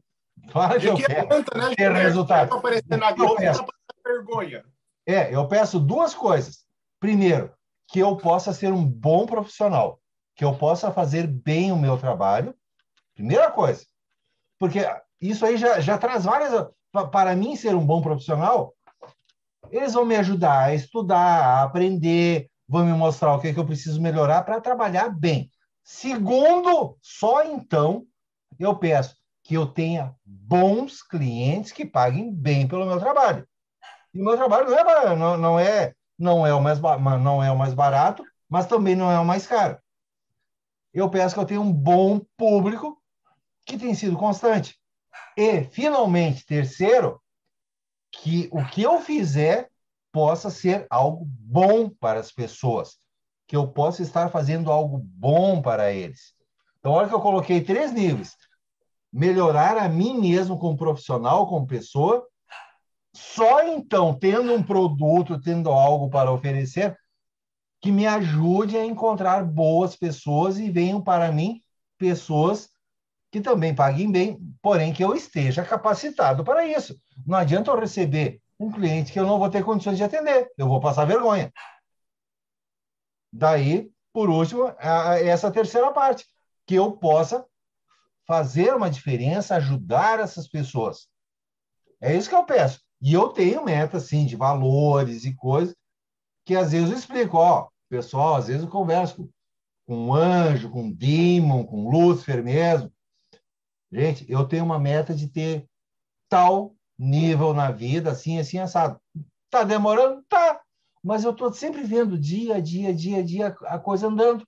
claro que eu quero né, ter resultado. Tá aparecendo na Globo, tá vergonha. É, eu peço duas coisas. Primeiro, que eu possa ser um bom profissional, que eu possa fazer bem o meu trabalho. Primeira coisa. Porque isso aí já, já traz várias. Para mim, ser um bom profissional, eles vão me ajudar a estudar, a aprender, vão me mostrar o que, é que eu preciso melhorar para trabalhar bem. Segundo, só então eu peço que eu tenha bons clientes que paguem bem pelo meu trabalho. E o meu trabalho não é, não, não é, não é, o mais, não é o mais barato, mas também não é o mais caro. Eu peço que eu tenha um bom público que tem sido constante. E, finalmente, terceiro, que o que eu fizer possa ser algo bom para as pessoas, que eu possa estar fazendo algo bom para eles. Então, olha que eu coloquei três níveis: melhorar a mim mesmo como profissional, como pessoa. Só então, tendo um produto, tendo algo para oferecer, que me ajude a encontrar boas pessoas e venham para mim pessoas que também paguem bem, porém que eu esteja capacitado para isso. Não adianta eu receber um cliente que eu não vou ter condições de atender, eu vou passar vergonha. Daí, por último, essa terceira parte, que eu possa fazer uma diferença, ajudar essas pessoas. É isso que eu peço. E eu tenho meta, assim, de valores e coisas, que às vezes eu explico, ó, pessoal, às vezes eu converso com, com um anjo, com um demon, com Lúcifer mesmo, Gente, eu tenho uma meta de ter tal nível na vida, assim, assim, assado. Tá demorando? Tá. Mas eu estou sempre vendo dia a dia, dia a dia, a coisa andando.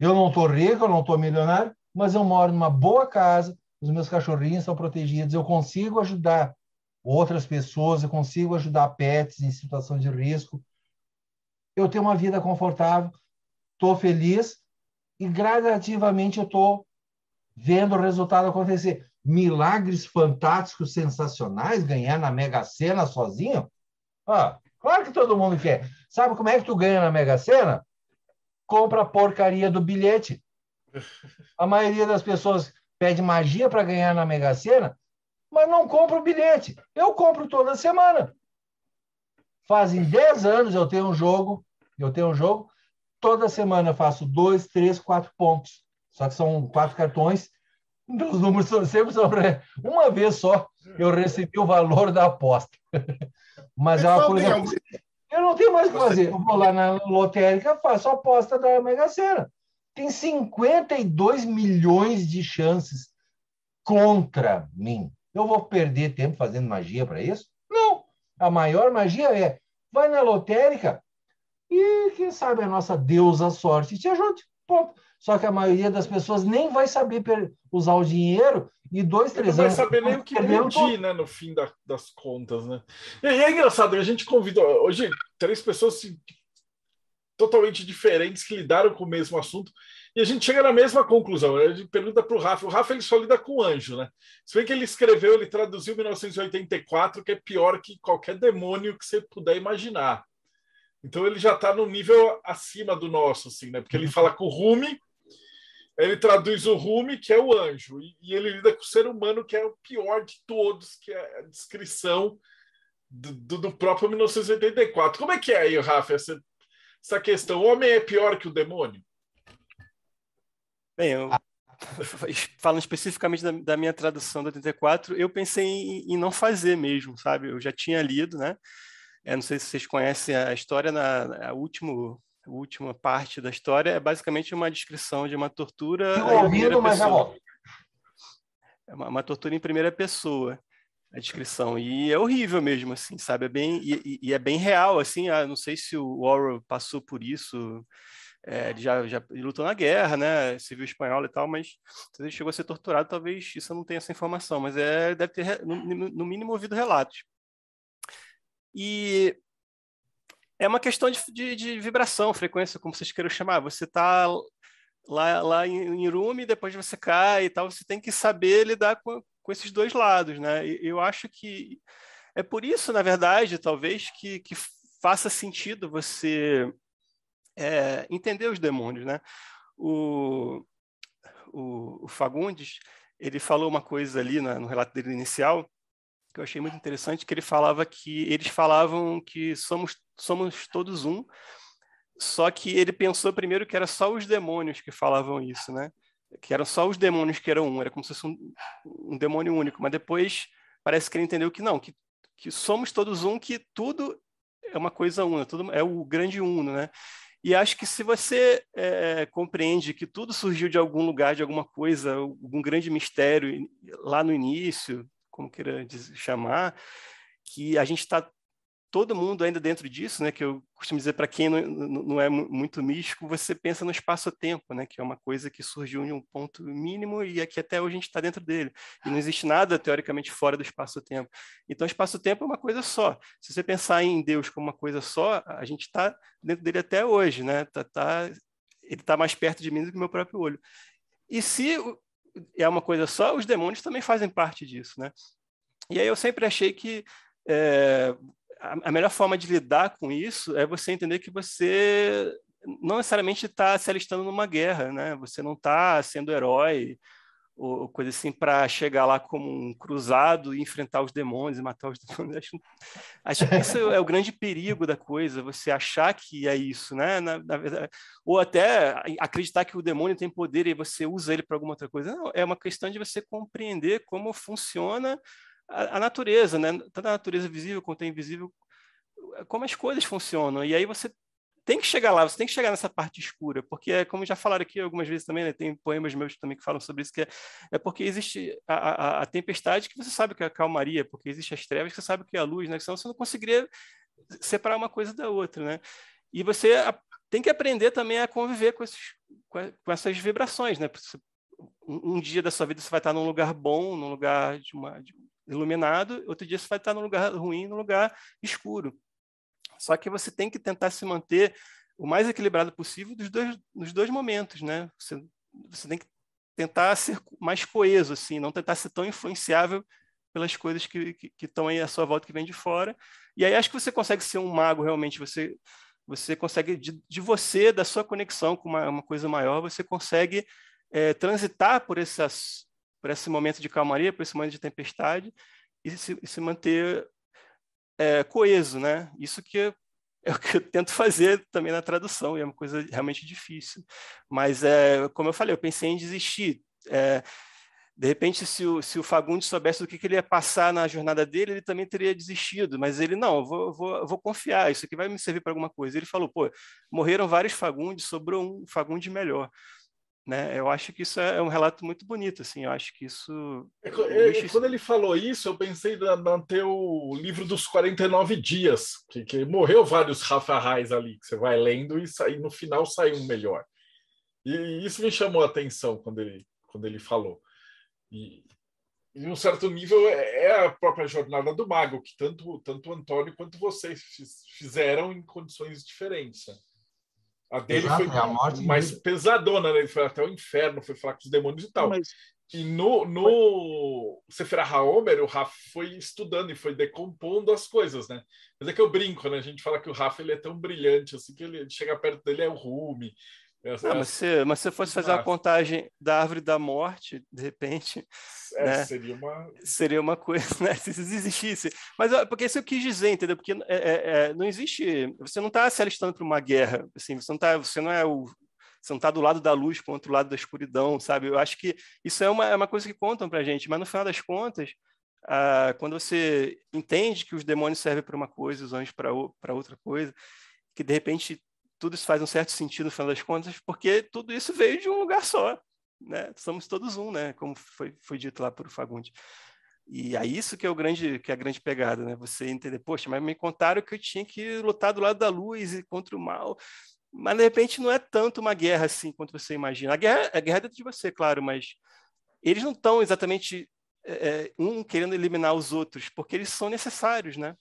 Eu não estou rico, eu não estou milionário, mas eu moro numa boa casa, os meus cachorrinhos estão protegidos, eu consigo ajudar outras pessoas, eu consigo ajudar pets em situação de risco. Eu tenho uma vida confortável, estou feliz e gradativamente eu estou vendo o resultado acontecer. Milagres fantásticos, sensacionais, ganhar na Mega Sena sozinho? Ah, claro que todo mundo quer. Sabe como é que tu ganha na Mega Sena? Compra a porcaria do bilhete. A maioria das pessoas pede magia para ganhar na Mega Sena, mas não compra o bilhete. Eu compro toda semana. Fazem 10 anos eu tenho um jogo, eu tenho um jogo, toda semana eu faço dois, três, quatro pontos. Só que são quatro cartões. Os números são sempre são Uma vez só eu recebi o valor da aposta. Mas é uma coisa. Eu não tenho mais o que fazer. Eu vou lá na lotérica, faço a aposta da Mega Sena. Tem 52 milhões de chances contra mim. Eu vou perder tempo fazendo magia para isso? Não. A maior magia é vai na lotérica e quem sabe a nossa deusa sorte te ajude. Ponto. Só que a maioria das pessoas nem vai saber usar o dinheiro e dois, três anos. Não vai saber nem o que pedir, né? No fim da, das contas, né? E é engraçado, a gente convidou hoje três pessoas totalmente diferentes que lidaram com o mesmo assunto e a gente chega na mesma conclusão. A gente pergunta para o Rafa. O Rafa ele só lida com anjo, né? Se bem que ele escreveu, ele traduziu 1984, que é pior que qualquer demônio que você puder imaginar. Então ele já está no nível acima do nosso, assim, né? Porque ele fala com o Rumi, ele traduz o Rumi, que é o anjo, e, ele lida com o ser humano, que é o pior de todos, que é a descrição do, do, próprio 1984. Como é que é aí, Rafa, essa, essa questão? O homem é pior que o demônio? Bem, eu, falando especificamente da, da, minha tradução do 84, eu pensei em, em, não fazer mesmo, sabe? Eu já tinha lido, né? Eu não sei se vocês conhecem a história, na último, última parte da história é basicamente uma descrição de uma tortura. Estou ouvindo, mas já volto. É uma, uma, tortura em primeira pessoa, a descrição. E é horrível mesmo, assim, sabe? É bem, e, e é bem real, assim. Ah, não sei se o Orwell passou por isso é, ele já, já ele lutou na guerra, né, civil espanhol e tal, mas se ele chegou a ser torturado, talvez isso eu não tenha essa informação, mas é, deve ter, no, no mínimo, ouvido relatos. E é uma questão de, de, de, vibração, frequência, como vocês queiram chamar. Você está lá, lá em Irumi, depois você cai e tal, você tem que saber lidar com, com esses dois lados, né? E, eu acho que é por isso, na verdade, talvez, que, que faça sentido você é, entender os demônios, né? O, o, o, Fagundes ele falou uma coisa ali na, no relato dele inicial que eu achei muito interessante, que ele falava que eles falavam que somos somos todos um, só que ele pensou primeiro que era só os demônios que falavam isso, né? Que eram só os demônios que eram um, era como se fosse um, um demônio único, mas depois parece que ele entendeu que não, que, que somos todos um, que tudo é uma coisa una, tudo é o grande uno, né? E acho que se você é, compreende que tudo surgiu de algum lugar, de alguma coisa, algum grande mistério lá no início, como queira chamar, que a gente está todo mundo ainda dentro disso, né, que eu costumo dizer para quem não, não, é muito místico, você pensa no espaço-tempo, né, que é uma coisa que surgiu em um ponto mínimo e aqui até hoje a gente está dentro dele. E não existe nada, teoricamente, fora do espaço-tempo. Então, espaço-tempo é uma coisa só. Se você pensar em Deus como uma coisa só, a gente está dentro dele até hoje, né? Tá, tá, ele está mais perto de mim do que meu próprio olho. E se é uma coisa só, os demônios também fazem parte disso, né? E aí eu sempre achei que é, a, melhor forma de lidar com isso é você entender que você não necessariamente está se alistando numa guerra, né? Você não está sendo herói ou coisa assim para chegar lá como um cruzado e enfrentar os demônios e matar os demônios. Acho, acho que isso é o grande perigo da coisa, você achar que é isso, né? Na, na verdade, ou até acreditar que o demônio tem poder e você usa ele para alguma outra coisa. Não, é uma questão de você compreender como funciona a, a, natureza, né? Tanto a natureza visível quanto a invisível, como as coisas funcionam. E aí você tem que chegar lá, você tem que chegar nessa parte escura, porque é como já falaram aqui algumas vezes também, né? tem poemas meus também que falam sobre isso, que é, é porque existe a, a, a, tempestade que você sabe que é a calmaria, porque existe as trevas que você sabe que é a luz, né? Senão você não conseguiria separar uma coisa da outra, né? E você tem que aprender também a conviver com, esses, com essas vibrações, né? Um, um dia da sua vida você vai estar num lugar bom, num lugar de uma, de iluminado, outro dia você vai estar num lugar ruim, num lugar escuro. Só que você tem que tentar se manter o mais equilibrado possível dos dois, nos dois momentos, né? Você, você tem que tentar ser mais coeso, assim, não tentar ser tão influenciável pelas coisas que, estão aí à sua volta, que vem de fora. E aí acho que você consegue ser um mago realmente, você você consegue, de, de você, da sua conexão com uma, uma coisa maior, você consegue é, transitar por essas, por esse momento de calmaria, por esse momento de tempestade, e se, e se manter é, coeso, né? Isso que é o que eu tento fazer também na tradução, e é uma coisa realmente difícil. Mas, é, como eu falei, eu pensei em desistir. É, de repente, se o, se o Fagundes soubesse o que, que, ele ia passar na jornada dele, ele também teria desistido. Mas ele, não, vou, vou, vou confiar, isso aqui vai me servir para alguma coisa. Ele falou, pô, morreram vários Fagundes, sobrou um Fagundes melhor. Né? Eu acho que isso é um relato muito bonito, assim. Eu acho que isso. É, é, quando ele falou isso, eu pensei na, na ter o livro dos 49 dias, que, que morreu vários Rafa Reis ali, que você vai lendo e sai, no final sai um melhor. E isso me chamou a atenção quando ele, quando ele falou. E, em um certo nível, é, é a própria jornada do mago, que tanto, tanto o Antônio quanto vocês fizeram em condições diferentes. A dele Exato, foi a mais dele. pesadona, né? Ele foi até o inferno, foi falar com os demônios e tal. Mas... E no, no Sefer HaOmer, o Rafa foi estudando e foi decompondo as coisas, né? Mas é que eu brinco, né? A gente fala que o Rafa ele é tão brilhante, assim, que ele chega perto dele é o Rumi, não, mas, se, mas se fosse fazer a contagem da árvore da morte, de repente. É, né? seria, uma... seria uma coisa, né? Se existisse. Mas porque isso eu quis dizer, entendeu? Porque é, é, é não existe. Você não está se alistando para uma guerra. Assim, você, não tá, você não é o. Você não está do lado da luz contra o lado da escuridão, sabe? Eu acho que isso é uma, é uma coisa que contam para a gente, mas no final das contas, ah, quando você entende que os demônios servem para uma coisa, os anjos para outra coisa, que de repente tudo isso faz um certo sentido no final das contas, porque tudo isso veio de um lugar só, né? Somos todos um, né? Como foi, foi dito lá por Fagundes. E é isso que é o grande, que é a grande pegada, né? Você entender, poxa, mas me contaram que eu tinha que lutar do lado da luz e contra o mal, mas de repente não é tanto uma guerra assim quanto você imagina. A guerra, a guerra é dentro de você, claro, mas eles não estão exatamente é, um querendo eliminar os outros, porque eles são necessários, né?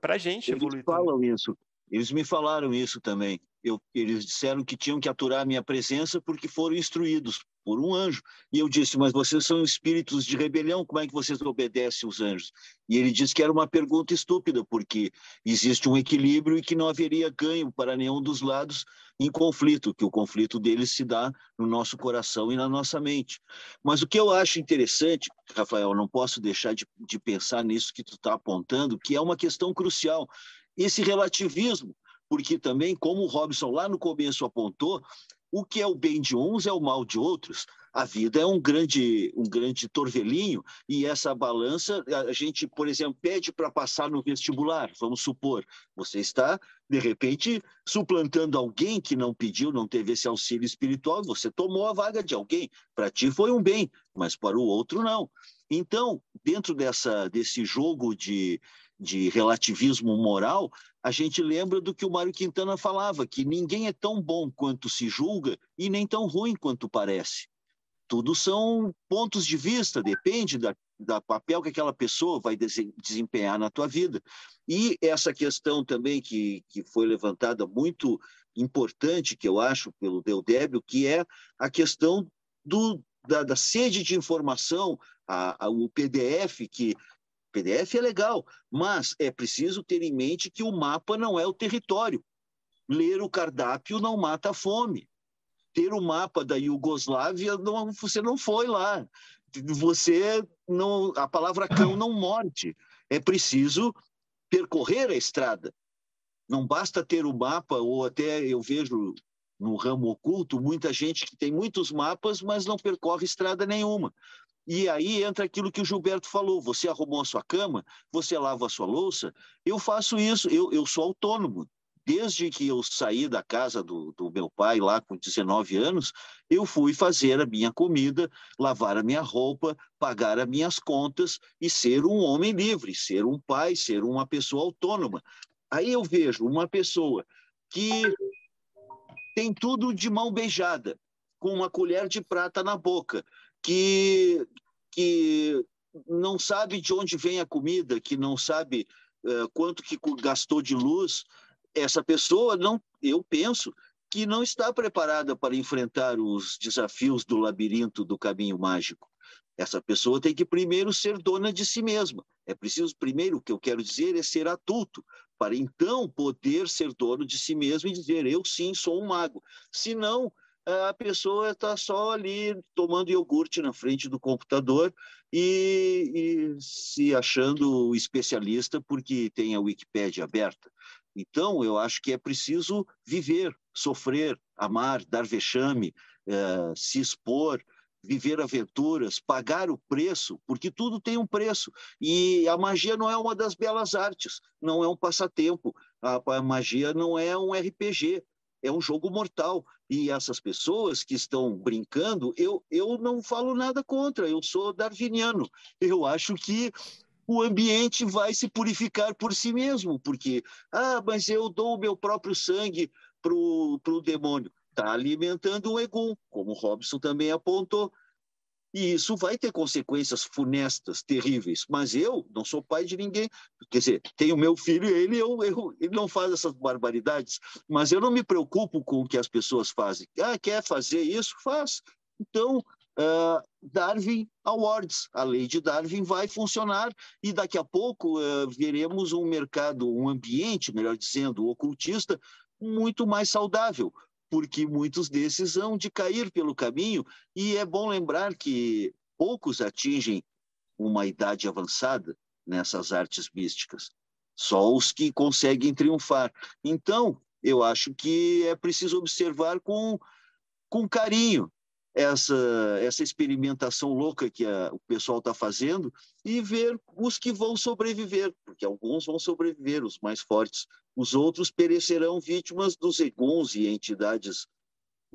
Para a gente eles evoluir. falam também. isso. Eles me falaram isso também. Eu, eles disseram que tinham que aturar a minha presença porque foram instruídos por um anjo. E eu disse, mas vocês são espíritos de rebelião, como é que vocês obedecem os anjos? E ele disse que era uma pergunta estúpida, porque existe um equilíbrio e que não haveria ganho para nenhum dos lados em conflito, que o conflito deles se dá no nosso coração e na nossa mente. Mas o que eu acho interessante, Rafael, não posso deixar de, de pensar nisso que tu está apontando, que é uma questão crucial esse relativismo, porque também, como o Robson lá no começo apontou, o que é o bem de uns é o mal de outros. A vida é um grande, um grande torvelinho e essa balança, a gente, por exemplo, pede para passar no vestibular, vamos supor, você está, de repente, suplantando alguém que não pediu, não teve esse auxílio espiritual, você tomou a vaga de alguém. Para ti foi um bem, mas para o outro não. Então, dentro dessa, desse jogo de, de relativismo moral, a gente lembra do que o Mário Quintana falava, que ninguém é tão bom quanto se julga e nem tão ruim quanto parece. Tudo são pontos de vista, depende da, da papel que aquela pessoa vai desempenhar na tua vida. E essa questão também que, que foi levantada muito importante, que eu acho, pelo Deudébio, que é a questão do, da, da sede de informação, a, a, o PDF que PDF é legal, mas é preciso ter em mente que o mapa não é o território. Ler o cardápio não mata a fome. Ter o mapa da Iugoslávia, não, você não foi lá. Você não, a palavra cão não morde. É preciso percorrer a estrada. Não basta ter o mapa, ou até eu vejo no ramo oculto muita gente que tem muitos mapas, mas não percorre estrada nenhuma. E aí entra aquilo que o Gilberto falou: você arrumou a sua cama, você lava a sua louça. Eu faço isso, eu, eu sou autônomo. Desde que eu saí da casa do, do meu pai, lá com 19 anos, eu fui fazer a minha comida, lavar a minha roupa, pagar as minhas contas e ser um homem livre, ser um pai, ser uma pessoa autônoma. Aí eu vejo uma pessoa que tem tudo de mão beijada, com uma colher de prata na boca, que, que não sabe de onde vem a comida, que não sabe uh, quanto que gastou de luz, essa pessoa não, eu penso que não está preparada para enfrentar os desafios do labirinto do caminho mágico. Essa pessoa tem que primeiro ser dona de si mesma. É preciso primeiro, o que eu quero dizer é ser adulto, para então poder ser dono de si mesmo e dizer eu sim sou um mago. Se não, a pessoa está só ali tomando iogurte na frente do computador e, e, se achando especialista porque tem a Wikipédia aberta. Então, eu acho que é preciso viver, sofrer, amar, dar vexame, eh, se expor, viver aventuras, pagar o preço, porque tudo tem um preço. E a magia não é uma das belas artes, não é um passatempo. A, a magia não é um RPG, é um jogo mortal. E essas pessoas que estão brincando, eu, eu não falo nada contra, eu sou darwiniano. Eu acho que o ambiente vai se purificar por si mesmo, porque, ah, mas eu dou o meu próprio sangue para o demônio. Está alimentando o egum, como Robson também apontou. E isso vai ter consequências funestas, terríveis. Mas eu não sou pai de ninguém. Quer dizer, tenho meu filho ele, eu, eu, ele não faz essas barbaridades. Mas eu não me preocupo com o que as pessoas fazem. Ah, quer fazer isso? Faz. Então, uh, Darwin Awards, a lei de Darwin vai funcionar e daqui a pouco uh, veremos um mercado, um ambiente, melhor dizendo, ocultista, muito mais saudável, porque muitos desses hão de cair pelo caminho, e é bom lembrar que poucos atingem uma idade avançada nessas artes místicas, só os que conseguem triunfar. Então, eu acho que é preciso observar com, com carinho essa, essa experimentação louca que a, o pessoal está fazendo e ver os que vão sobreviver, porque alguns vão sobreviver, os mais fortes. Os outros perecerão vítimas dos egons e entidades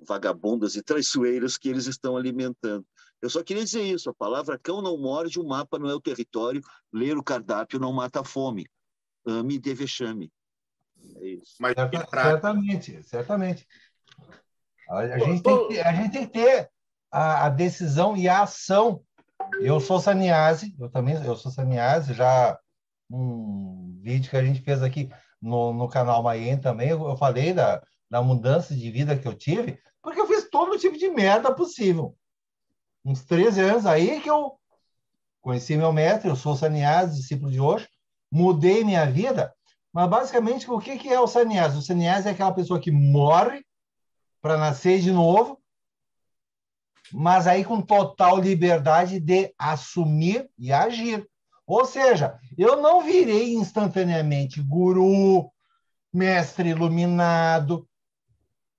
vagabundas e traiçoeiras que eles estão alimentando. Eu só queria dizer isso: a palavra cão não morde, o mapa não é o território, ler o cardápio não mata a fome. Ame e dê vexame. É isso. Mas, Certa, certamente, certamente. A, gente, tem que, a gente tem que ter a, a, decisão e a ação. Eu sou Saniase, eu também eu sou Saniase, já um vídeo que a gente fez aqui no, no canal Maien também, eu, eu falei da, da mudança de vida que eu tive, porque eu fiz todo tipo de merda possível. Uns 13 anos aí que eu conheci meu mestre, eu sou Saniase, discípulo de hoje, mudei minha vida, mas basicamente o que, que é o Saniase? O Saniase é aquela pessoa que morre para nascer de novo, mas aí com total liberdade de assumir e agir. Ou seja, eu não virei instantaneamente guru, mestre iluminado,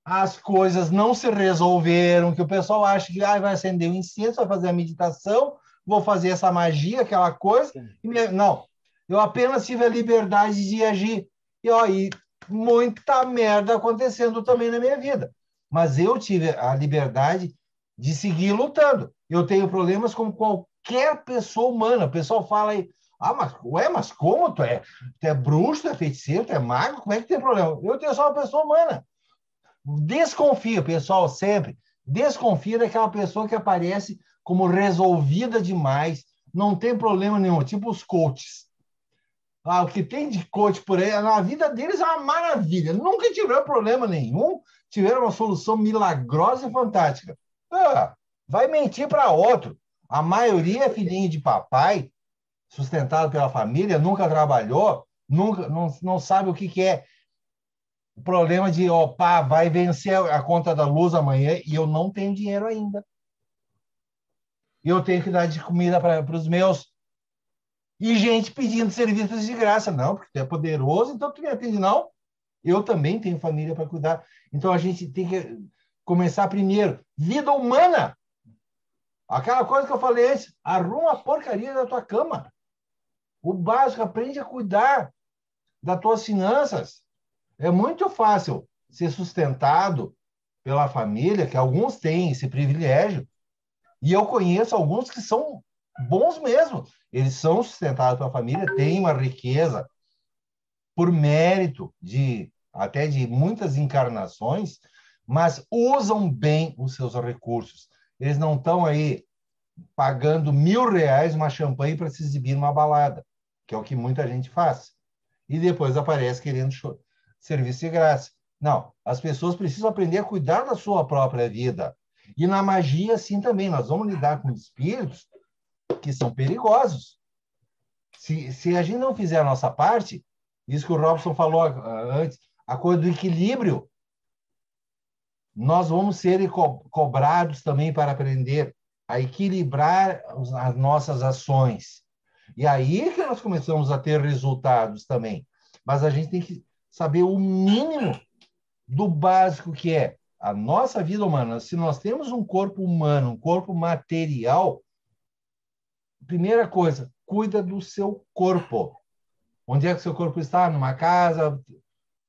as coisas não se resolveram, que o pessoal acha que ah, vai acender o incenso, vai fazer a meditação, vou fazer essa magia, aquela coisa. Me... Não, eu apenas tive a liberdade de agir. E aí, muita merda acontecendo também na minha vida mas eu tive a liberdade de seguir lutando. Eu tenho problemas como qualquer pessoa humana. O pessoal fala aí, ah, mas, ué, mas como? Tu é, tu é bruxo, tu é feiticeiro, tu é mago? Como é que tem problema? Eu tenho só uma pessoa humana. Desconfia, pessoal, sempre. Desconfia daquela pessoa que aparece como resolvida demais, não tem problema nenhum, tipo os coaches. Ah, o que tem de coach por aí, na vida deles é uma maravilha. Nunca tiveram problema nenhum, tiveram uma solução milagrosa e fantástica. Ah, vai mentir para outro. A maioria é filhinho de papai, sustentado pela família, nunca trabalhou, nunca não, não sabe o que, que é o problema de, opa, vai vencer a conta da luz amanhã e eu não tenho dinheiro ainda. E eu tenho que dar de comida para os meus. E gente pedindo serviços de graça. Não, porque tu é poderoso, então tu me atende. Não, eu também tenho família para cuidar. Então a gente tem que começar primeiro. Vida humana. Aquela coisa que eu falei antes, arruma a porcaria da tua cama. O básico, aprende a cuidar das tuas finanças. É muito fácil ser sustentado pela família, que alguns têm esse privilégio, e eu conheço alguns que são bons mesmo. Eles são sustentados pela família, têm uma riqueza por mérito de até de muitas encarnações, mas usam bem os seus recursos. Eles não estão aí pagando mil reais uma champanhe para se exibir numa balada, que é o que muita gente faz. E depois aparece querendo serviço de graça. Não, as pessoas precisam aprender a cuidar da sua própria vida. E na magia, assim também, nós vamos lidar com espíritos que são perigosos. Se, se a gente não fizer a nossa parte, isso que o Robson falou uh, antes, a coisa do equilíbrio. Nós vamos ser co cobrados também para aprender a equilibrar as nossas ações. E aí que nós começamos a ter resultados também. Mas a gente tem que saber o mínimo do básico que é a nossa vida humana. Se nós temos um corpo humano, um corpo material, primeira coisa, cuida do seu corpo. Onde é que seu corpo está? Numa casa?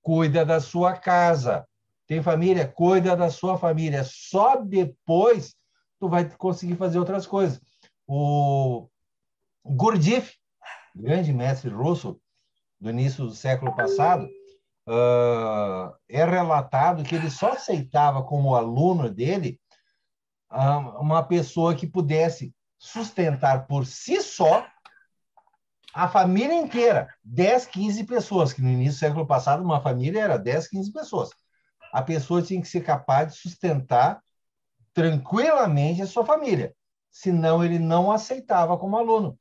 Cuida da sua casa. Tem família? Cuida da sua família. Só depois tu vai conseguir fazer outras coisas. O Gurdjieff, grande mestre russo do início do século passado, uh, é relatado que ele só aceitava como aluno dele uma pessoa que pudesse sustentar por si só a família inteira, 10, 15 pessoas, que no início do século passado uma família era 10, 15 pessoas. A pessoa tinha que ser capaz de sustentar tranquilamente a sua família, senão ele não aceitava como aluno.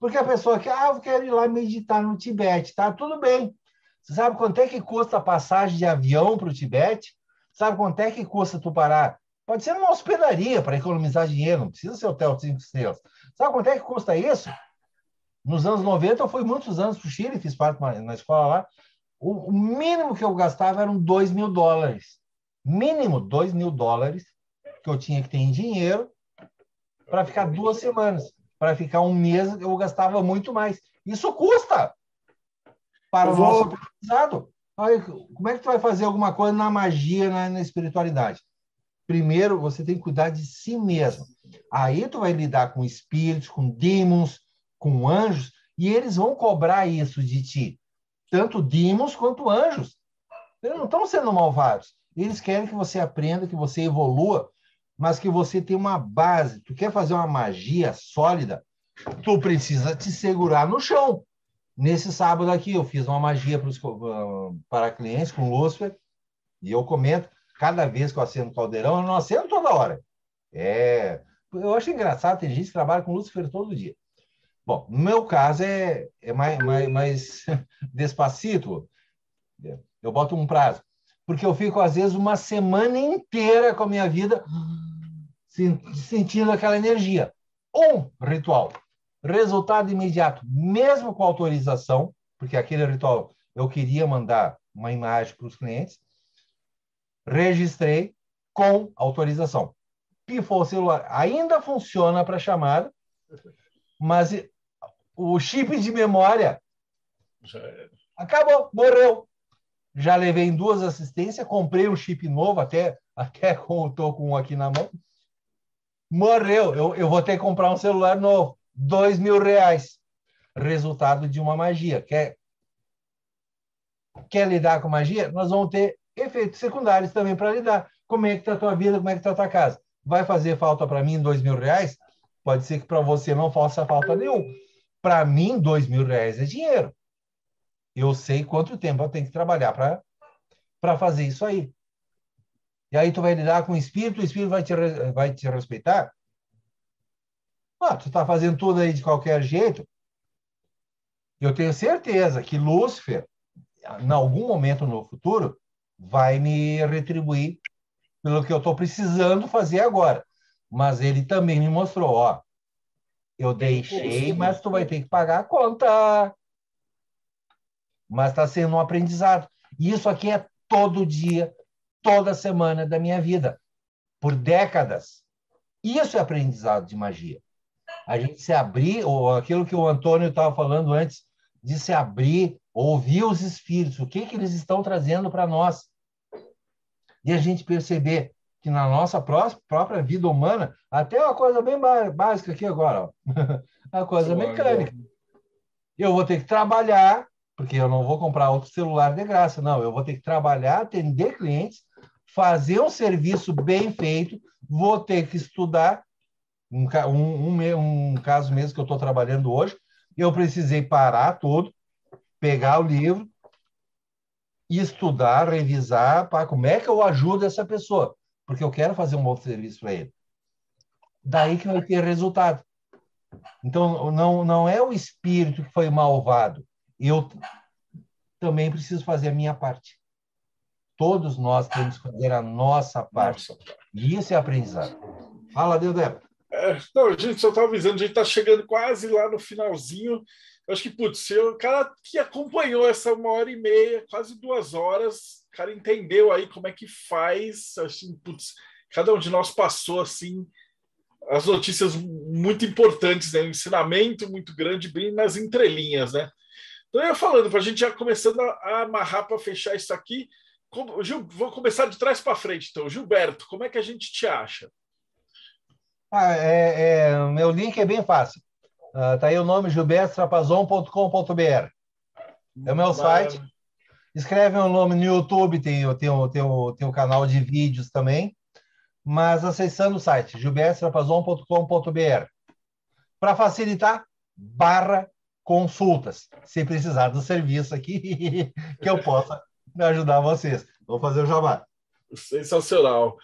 Porque a pessoa que, ah, eu quero ir lá meditar no Tibete, tá? Tudo bem. Você sabe quanto é que custa a passagem de avião para o Tibete? Sabe quanto é que custa tu parar? Pode ser numa hospedaria para economizar dinheiro, não precisa ser hotel cinco estrelas. Sabe quanto é que custa isso? Nos anos 90, eu fui muitos anos para o Chile, fiz parte na escola lá. O, mínimo que eu gastava eram 2 mil dólares. Mínimo 2 mil dólares que eu tinha que ter em dinheiro para ficar duas semanas. Para ficar um mês, eu gastava muito mais. Isso custa para eu o vou... nosso aprendizado. Como é que tu vai fazer alguma coisa na magia, na, na espiritualidade? Primeiro, você tem que cuidar de si mesmo. Aí tu vai lidar com espíritos, com demons, com anjos, e eles vão cobrar isso de ti. Tanto demons quanto anjos. Eles não estão sendo malvados. Eles querem que você aprenda, que você evolua, mas que você tenha uma base. Tu quer fazer uma magia sólida, tu precisa te segurar no chão. Nesse sábado aqui, eu fiz uma magia pros, uh, para clientes com Lúcifer, e eu comento, cada vez que eu acendo caldeirão, eu não acendo toda hora. É, eu acho engraçado, tem gente que trabalha com Lúcifer todo dia. Bom, no meu caso é, é mais, mais, mais despacito. Eu boto um prazo. Porque eu fico, às vezes, uma semana inteira com a minha vida sentindo aquela energia. Um ritual. Resultado imediato, mesmo com autorização, porque aquele ritual eu queria mandar uma imagem para os clientes. Registrei com autorização. Pifou o celular. Ainda funciona para chamada, mas o chip de memória acabou, morreu. Já levei em duas assistências, comprei um chip novo, até, até estou com um aqui na mão. Morreu. Eu, eu vou ter que comprar um celular novo. Dois mil reais. Resultado de uma magia. Quer, quer lidar com magia? Nós vamos ter efeitos secundários também para lidar. Como é que está a tua vida? Como é que está a tua casa? Vai fazer falta para mim dois mil reais? Pode ser que para você não faça falta nenhum para mim, dois mil reais é dinheiro. Eu sei quanto tempo eu tenho que trabalhar para fazer isso aí. E aí tu vai lidar com o espírito, o espírito vai te, vai te respeitar. Ah, tu está fazendo tudo aí de qualquer jeito. Eu tenho certeza que Lúcifer, em algum momento no futuro, vai me retribuir pelo que eu estou precisando fazer agora. Mas ele também me mostrou, ó, eu deixei, mas tu vai ter que pagar a conta. Mas está sendo um aprendizado. E isso aqui é todo dia, toda semana da minha vida, por décadas. Isso é aprendizado de magia. A gente se abrir, ou aquilo que o Antônio estava falando antes, de se abrir, ouvir os espíritos, o que, que eles estão trazendo para nós. E a gente perceber que na nossa própria vida humana, até uma coisa bem básica aqui agora, a coisa mecânica. Eu vou ter que trabalhar, porque eu não vou comprar outro celular de graça, não. Eu vou ter que trabalhar, atender clientes, fazer um serviço bem feito, vou ter que estudar. Um, um, um caso mesmo que eu estou trabalhando hoje, eu precisei parar tudo, pegar o livro, estudar, revisar, para como é que eu ajudo essa pessoa porque eu quero fazer um bom serviço para ele. Daí que vai ter resultado. Então, não, não é o espírito que foi malvado. Eu também preciso fazer a minha parte. Todos nós temos que fazer a nossa parte. E isso é aprendizado. Fala, Deodé. É, não, a gente só está avisando, a gente está chegando quase lá no finalzinho. Eu acho que, putz, o cara que acompanhou essa uma hora e meia, quase duas horas, o cara entendeu aí como é que faz. Assim, putz, cada um de nós passou assim as notícias muito importantes, né? um ensinamento muito grande, bem nas entrelinhas, né? Então, eu ia falando, para a gente já começando a, amarrar para fechar isso aqui. Como, Gil, vou começar de trás para frente, então. Gilberto, como é que a gente te acha? Ah, é, é, meu link é bem fácil. Uh, tá aí o nome gilbertotrapazon.com.br. É o meu site. Escreve o nome no YouTube, tem, tem, tem, tem o canal de vídeos também. mas acessando o site gilbertrapazon.com.br. Para facilitar, barra consultas, se precisar do serviço aqui, que eu possa ajudar vocês. Vou fazer o jabá. Sensacional.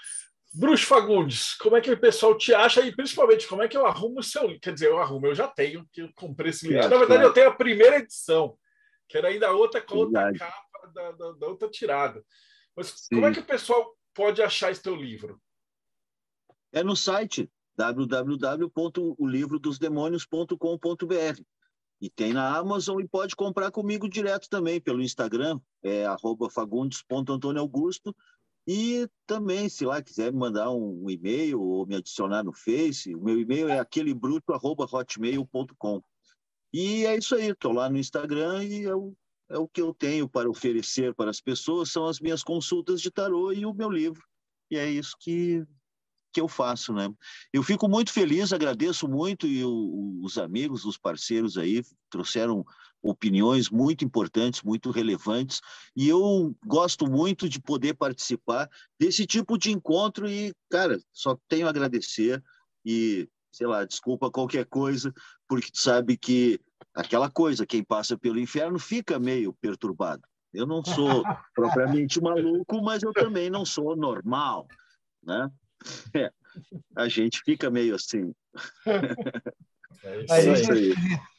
Bruxo Fagundes, como é que o pessoal te acha e principalmente como é que eu arrumo o seu Quer dizer, eu arrumo, eu já tenho, que eu comprei esse livro. Na verdade, eu tenho a primeira edição, que era ainda outra com outra capa da, da, da, outra tirada. Mas Sim. como é que o pessoal pode achar esse teu livro? É no site www.olivrodosdemônios.com.br e tem na Amazon e pode comprar comigo direto também pelo Instagram, é fagundes.antônioaugusto e também, se lá quiser me mandar um, um e-mail ou me adicionar no Face, o meu e-mail é aquelebruto.hotmail.com. E é isso aí, estou lá no Instagram e o, é o que eu tenho para oferecer para as pessoas, são as minhas consultas de tarô e o meu livro. E é isso que, que eu faço, né? Eu fico muito feliz, agradeço muito e o, os amigos, os parceiros aí trouxeram opiniões muito importantes, muito relevantes, e eu gosto muito de poder participar desse tipo de encontro e, cara, só tenho a agradecer e, sei lá, desculpa qualquer coisa, porque tu sabe que aquela coisa, quem passa pelo inferno fica meio perturbado. Eu não sou propriamente maluco, mas eu também não sou normal, né? É, a gente fica meio assim. É isso aí.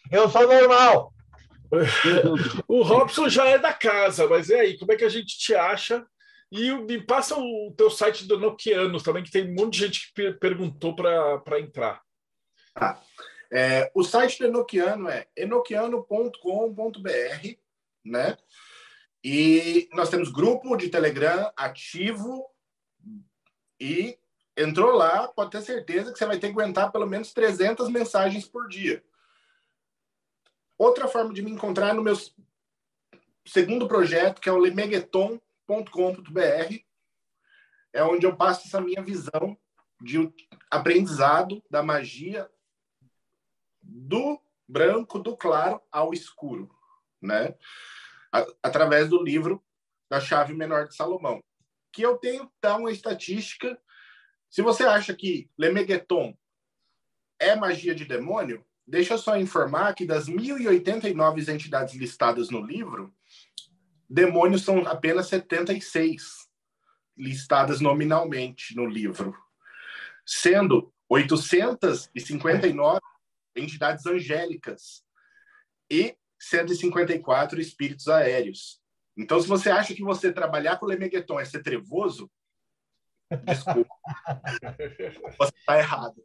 Eu sou normal. o Robson já é da casa, mas e aí, como é que a gente te acha? E me passa o teu site do Nokianos também, que tem um monte de gente que perguntou para entrar. Ah, é, o site do Enoquiano é enoquiano.com.br, né? E nós temos grupo de Telegram ativo e entrou lá, pode ter certeza que você vai ter que aguentar pelo menos 300 mensagens por dia. Outra forma de me encontrar é no meu segundo projeto, que é o lemegueton.com.br, é onde eu passo essa minha visão de aprendizado da magia do branco, do claro ao escuro, né? Através do livro da Chave Menor de Salomão, que eu tenho tá uma estatística. Se você acha que Lemegueton é magia de demônio, Deixa eu só informar que das 1.089 entidades listadas no livro, demônios são apenas 76 listadas nominalmente no livro, sendo 859 entidades angélicas e 154 espíritos aéreos. Então, se você acha que você trabalhar com o Lemegueton é ser trevoso, desculpa, você está errado.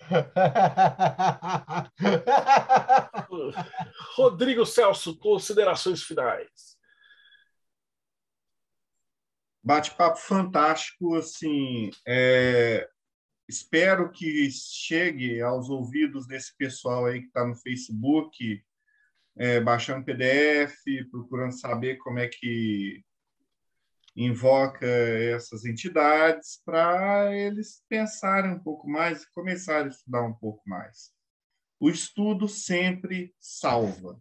Rodrigo Celso, considerações finais. Bate-papo fantástico, assim, é... espero que chegue aos ouvidos desse pessoal aí que está no Facebook, é, baixando PDF, procurando saber como é que invoca essas entidades para eles pensarem um pouco mais e começarem a estudar um pouco mais. O estudo sempre salva.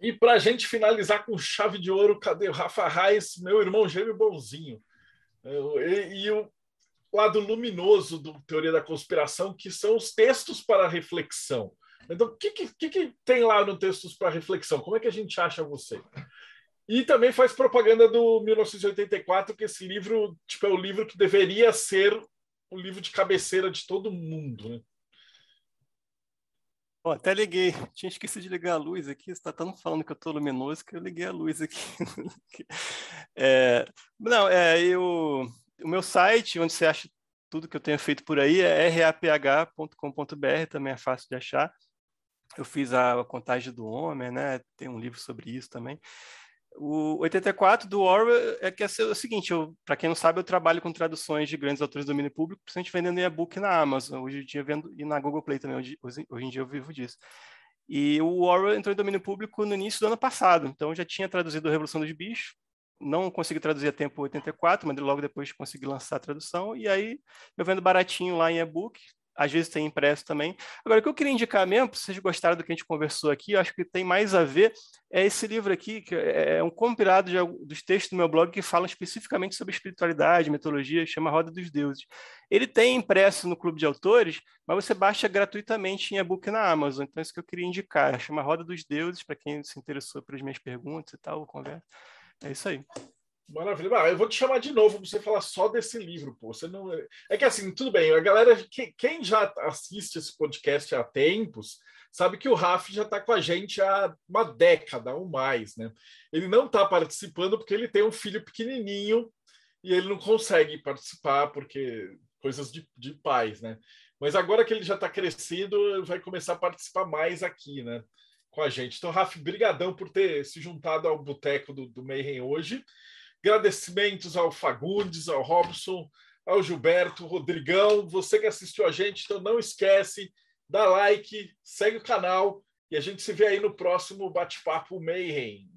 E para a gente finalizar com chave de ouro, cadê o Rafa Reis, meu irmão gêmeo bonzinho? E, e o lado luminoso do Teoria da Conspiração, que são os textos para reflexão. Então, o que, que, que, tem lá no Textos para Reflexão? Como é que a gente acha você? E também faz propaganda do 1984, que esse livro tipo, é o livro que deveria ser o livro de cabeceira de todo mundo. Né? Bom, até liguei. Tinha esquecido de ligar a luz aqui. Você está tão falando que eu estou luminoso que eu liguei a luz aqui. é, não, é eu, o meu site, onde você acha tudo que eu tenho feito por aí, é raph.com.br, também é fácil de achar. Eu fiz a, contagem do homem, né? Tem um livro sobre isso também. O 84 do Orwell é que é o seguinte, para quem não sabe, eu trabalho com traduções de grandes autores do domínio público, principalmente vendendo e-book na Amazon, hoje em dia vendo e na Google Play também, hoje, hoje em dia eu vivo disso. E o Orwell entrou em domínio público no início do ano passado, então já tinha traduzido a Revolução dos Bichos, não consegui traduzir a tempo 84, mas logo depois consegui lançar a tradução, e aí eu vendo baratinho lá em e-book, às vezes tem impresso também. Agora, o que eu queria indicar mesmo, se vocês gostaram do que a gente conversou aqui, eu acho que tem mais a ver, é esse livro aqui, que é, é um compilado de, dos textos do meu blog que falam especificamente sobre espiritualidade, mitologia, chama Roda dos Deuses. Ele tem impresso no Clube de Autores, mas você baixa gratuitamente em e-book na Amazon. Então, é isso que eu queria indicar. Chama Roda dos Deuses, para quem se interessou pelas minhas perguntas e tal, conversa. É isso aí. Maravilha. Ah, eu vou te chamar de novo para você falar só desse livro, pô. Você não... É que assim, tudo bem, a galera, quem já assiste esse podcast há tempos, sabe que o Raf já está com a gente há uma década ou mais, né? Ele não está participando porque ele tem um filho pequenininho e ele não consegue participar porque coisas de, de pais, né? Mas agora que ele já está crescido, vai começar a participar mais aqui, né? Com a gente. Então, Raf, brigadão por ter se juntado ao boteco do, do Mayhem hoje. Agradecimentos ao Fagundes, ao Robson, ao Gilberto, Rodrigão, você que assistiu a gente, então não esquece, dá like, segue o canal e a gente se vê aí no próximo bate-papo Mayhem.